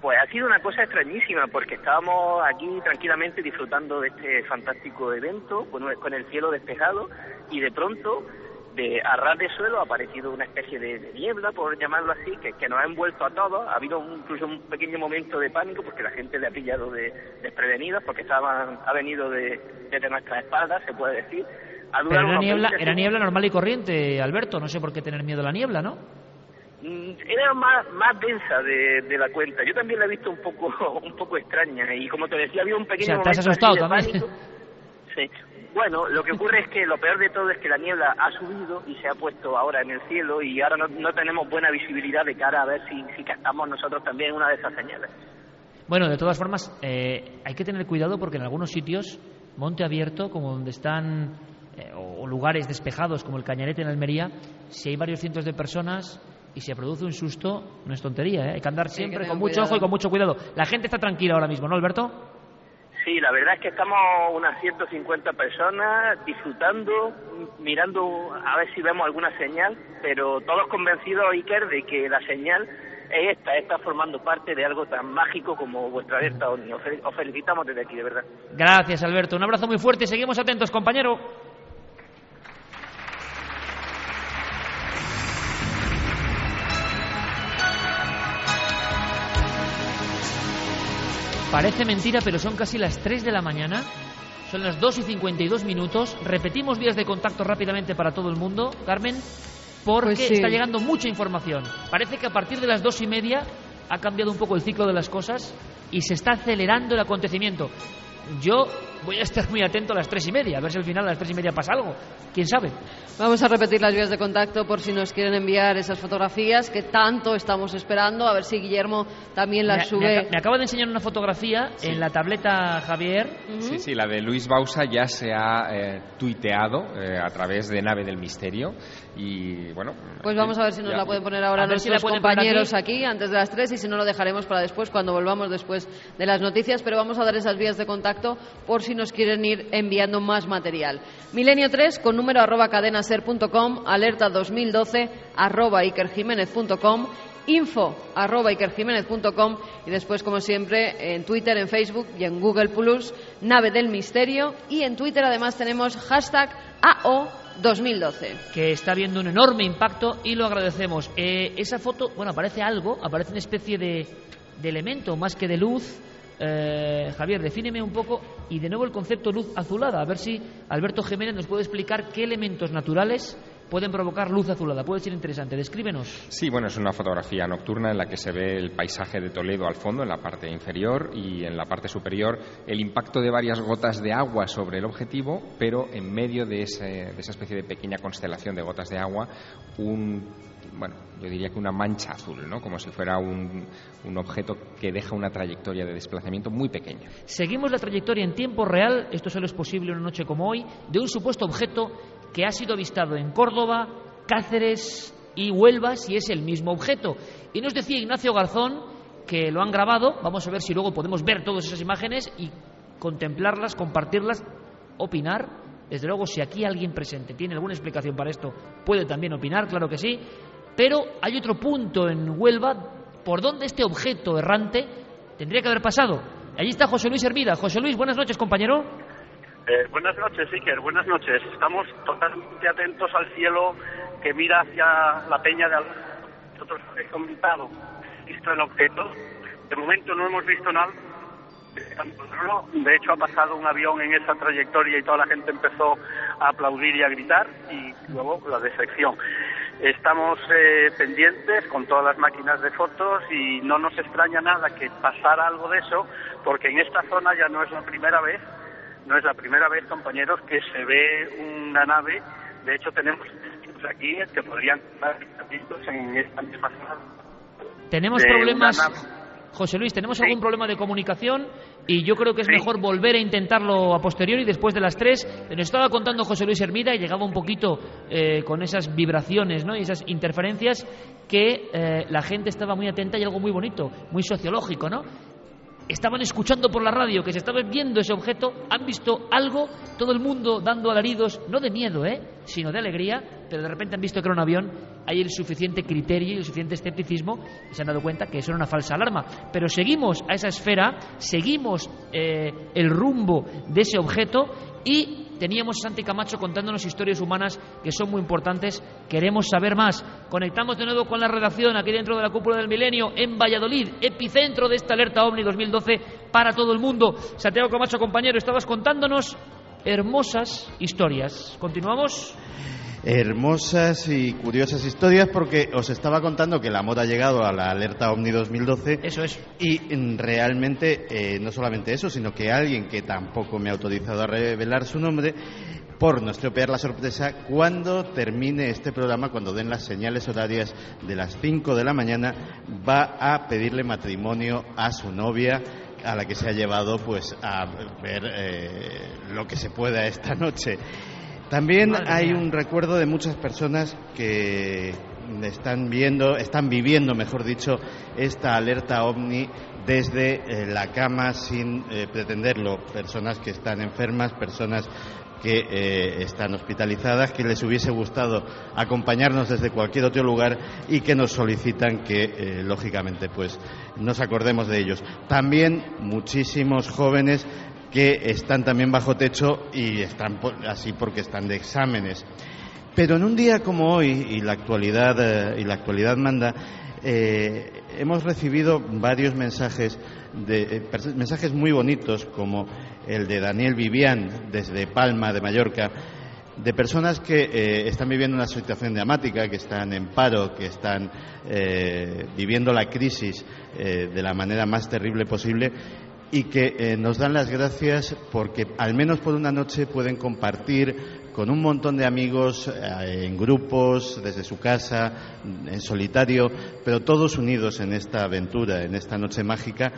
Pues ha sido una cosa extrañísima porque estábamos aquí tranquilamente disfrutando de este fantástico evento con, con el cielo despejado y de pronto de a ras de suelo ha aparecido una especie de, de niebla, por llamarlo así, que, que nos ha envuelto a todos. Ha habido un- incluso un pequeño momento de pánico porque la gente le ha pillado de, desprevenidos porque estaban, ha venido de, desde nuestras espaldas, se puede decir. Ha Pero durado era niebla, 20 era niebla normal y corriente, Alberto. No sé por qué tener miedo a la niebla, ¿no? Mm, era más más densa de, de la cuenta. Yo también la he visto un poco un poco extraña y como te decía había un O pequeño sea, te has momento asustado de también. pánico. Sí. Bueno, lo que ocurre es que lo peor de todo es que la niebla ha subido y se ha puesto ahora en el cielo y ahora no, no tenemos buena visibilidad de cara a ver si, si captamos nosotros también una de esas señales. Bueno, de todas formas, eh, hay que tener cuidado porque en algunos sitios, monte abierto, como donde están, eh, o, lugares despejados como el Cañarete en Almería, si hay varios cientos de personas y se produce un susto, no es tontería, ¿eh? hay que andar que siempre con mucho cuidado. ojo y con mucho cuidado. La gente está tranquila ahora mismo, ¿no, Alberto? Sí, la verdad es que estamos unas 150 personas disfrutando, mirando a ver si vemos alguna señal, pero todos convencidos, Iker, de que la señal es esta, está formando parte de algo tan mágico como vuestra alerta fel- os felicitamos desde aquí, de verdad. Gracias, Alberto. Un abrazo muy fuerte y seguimos atentos, compañero. Parece mentira, pero son casi las 3 de la mañana. Son las 2 y 52 minutos. Repetimos vías de contacto rápidamente para todo el mundo, Carmen, porque Pues sí. está llegando mucha información. Parece que a partir de las 2 y media ha cambiado un poco el ciclo de las cosas y se está acelerando el acontecimiento. Yo voy a estar muy atento a las tres y media, a ver si al final a las tres y media pasa algo. ¿Quién sabe? Vamos a repetir las vías de contacto por si nos quieren enviar esas fotografías que tanto estamos esperando. A ver si Guillermo también las Me, sube. me me acaba de enseñar una fotografía en la tableta Javier. Sí, sí, la de Luis Bausa ya se ha eh, tuiteado eh, a través de Nave del Misterio y bueno... Pues vamos a ver si nos ya- la pueden poner ahora A ver si la nuestros poner compañeros aquí. antes de las tres y si no lo dejaremos para después cuando volvamos después de las noticias. Pero vamos a dar esas vías de contacto por si nos quieren ir enviando más material. Milenio 3 con número arroba cadenaser.com, alerta 2012 arroba ikerjiménez.com info arroba ikerjiménez.com y después como siempre en Twitter, en Facebook y en Google Plus Nave del Misterio y en Twitter además tenemos hashtag AO 2012. que está viendo un enorme impacto y lo agradecemos. Eh, esa foto, bueno, aparece algo, aparece una especie de elemento más que de luz. Eh, Javier, defíneme un poco y de nuevo el concepto luz azulada, a ver si Alberto Jiménez nos puede explicar qué elementos naturales pueden provocar luz azulada. Puede ser interesante, descríbenos. Sí, bueno, es una fotografía nocturna en la que se ve el paisaje de Toledo al fondo, en la parte inferior, y en la parte superior el impacto de varias gotas de agua sobre el objetivo, pero en medio de, ese- de esa especie de pequeña constelación de gotas de agua, un, bueno, yo diría que una mancha azul, ¿no? Como si fuera un, un objeto que deja una trayectoria de desplazamiento muy pequeña. Seguimos la trayectoria en tiempo real, esto solo es posible una noche como hoy, de un supuesto objeto que ha sido avistado en Córdoba, Cáceres y Huelva, si es el mismo objeto. Y nos decía Ignacio Garzón que lo han grabado, vamos a ver si luego podemos ver todas esas imágenes y contemplarlas, compartirlas, opinar. Desde luego, si aquí alguien presente tiene alguna explicación para esto, puede también opinar, claro que sí. Pero hay otro punto en Huelva por donde este objeto errante tendría que haber pasado. Allí está José Luis Hermida. José Luis, buenas noches, compañero. Eh, buenas noches, Iker, buenas noches. Estamos totalmente atentos al cielo que mira hacia la peña de. Nosotros he comentado, visto el objeto. De momento no hemos visto nada. De hecho, ha pasado un avión en esa trayectoria y toda la gente empezó a aplaudir y a gritar y luego la decepción. Estamos eh, pendientes con todas las máquinas de fotos y no nos extraña nada que pasara algo de eso porque en esta zona ya no es la primera vez no es la primera vez, compañeros, que se ve una nave. De hecho, tenemos aquí que podrían estar en esta misma zona. Tenemos problemas. José Luis, tenemos algún problema de comunicación y yo creo que es mejor volver a intentarlo a posteriori después de las tres. Nos estaba contando José Luis Hermida y llegaba un poquito eh, con esas vibraciones ¿no? y esas interferencias que eh, la gente estaba muy atenta y algo muy bonito, muy sociológico, ¿no? Estaban escuchando por la radio que se estaba viendo ese objeto, han visto algo, todo el mundo dando alaridos, no de miedo, ¿eh? sino de alegría, pero de repente han visto que era un avión, hay el suficiente criterio y el suficiente escepticismo y se han dado cuenta que eso era una falsa alarma. Pero seguimos a esa esfera, seguimos eh, el rumbo de ese objeto y teníamos a Santi Camacho contándonos historias humanas que son muy importantes. Queremos saber más. Conectamos de nuevo con la redacción aquí dentro de la cúpula del milenio en Valladolid, epicentro de esta alerta OVNI 2012 para todo el mundo. Santiago Camacho, compañero, estabas contándonos hermosas historias. ¿Continuamos? Hermosas y curiosas historias porque os estaba contando que el amor ha llegado a la alerta OVNI 2012. Eso es. Y realmente eh, no solamente eso, sino que alguien que tampoco me ha autorizado a revelar su nombre, por no estropear la sorpresa, cuando termine este programa, cuando den las señales horarias de las 5 de la mañana, va a pedirle matrimonio a su novia a la que se ha llevado pues a ver eh, lo que se pueda esta noche. También hay un recuerdo de muchas personas que están viendo, están viviendo, mejor dicho, esta alerta ovni desde eh, la cama sin eh, pretenderlo. Personas que están enfermas, personas que eh, están hospitalizadas, que les hubiese gustado acompañarnos desde cualquier otro lugar y que nos solicitan que, eh, lógicamente, pues nos acordemos de ellos. También muchísimos jóvenes que están también bajo techo y están así porque están de exámenes. Pero en un día como hoy y la actualidad eh, y la actualidad manda, eh, hemos recibido varios mensajes de eh, mensajes muy bonitos como el de Daniel Vivian desde Palma de Mallorca de personas que están viviendo una situación dramática, que están en paro, que están viviendo la crisis de la manera más terrible posible y que eh, nos dan las gracias porque al menos por una noche pueden compartir con un montón de amigos eh, en grupos, desde su casa, en solitario, pero todos unidos en esta aventura, en esta noche mágica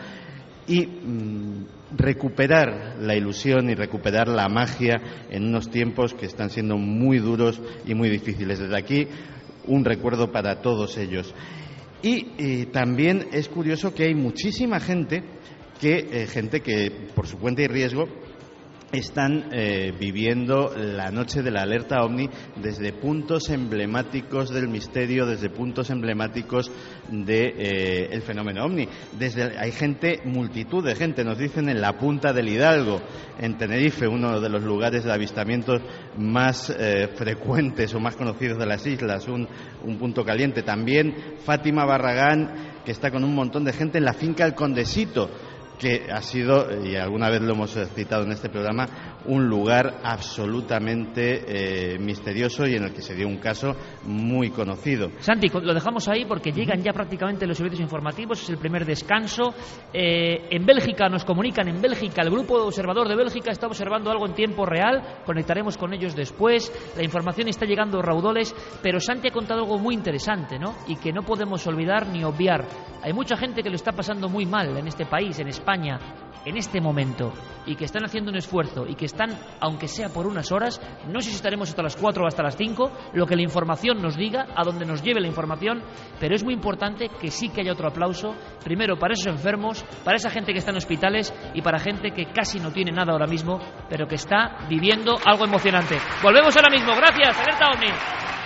y mm, recuperar la ilusión y recuperar la magia en unos tiempos que están siendo muy duros y muy difíciles. Desde aquí, un recuerdo para todos ellos. Y, eh, también es curioso que hay muchísima gente que, eh, gente que por su cuenta y riesgo están eh, viviendo la noche de la alerta ovni desde puntos emblemáticos del misterio, desde puntos emblemáticos del de, eh, fenómeno ovni. Desde, hay gente, multitud de gente, nos dicen en la punta del Hidalgo, en Tenerife, uno de los lugares de avistamientos más frecuentes o más conocidos de las islas, un, un punto caliente. También Fátima Barragán, que está con un montón de gente en la finca El Condesito que ha sido, y alguna vez lo hemos citado en este programa, un lugar absolutamente eh, misterioso y en el que se dio un caso muy conocido. Santi, lo dejamos ahí porque llegan ya prácticamente los servicios informativos, es el primer descanso. Eh, en Bélgica nos comunican, en Bélgica, el grupo observador de Bélgica está observando algo en tiempo real, conectaremos con ellos después, la información está llegando raudoles, pero Santi ha contado algo muy interesante, ¿no? Y que no podemos olvidar ni obviar. Hay mucha gente que lo está pasando muy mal en este país, en España, en este momento y que están haciendo un esfuerzo y que están, aunque sea por unas horas, no sé si estaremos hasta las 4 o hasta las 5, lo que la información nos diga, a donde nos lleve la información, pero es muy importante que sí que haya otro aplauso, primero para esos enfermos, para esa gente que está en hospitales y para gente que casi no tiene nada ahora mismo, pero que está viviendo algo emocionante. Volvemos ahora mismo, gracias, Alerta OVNI.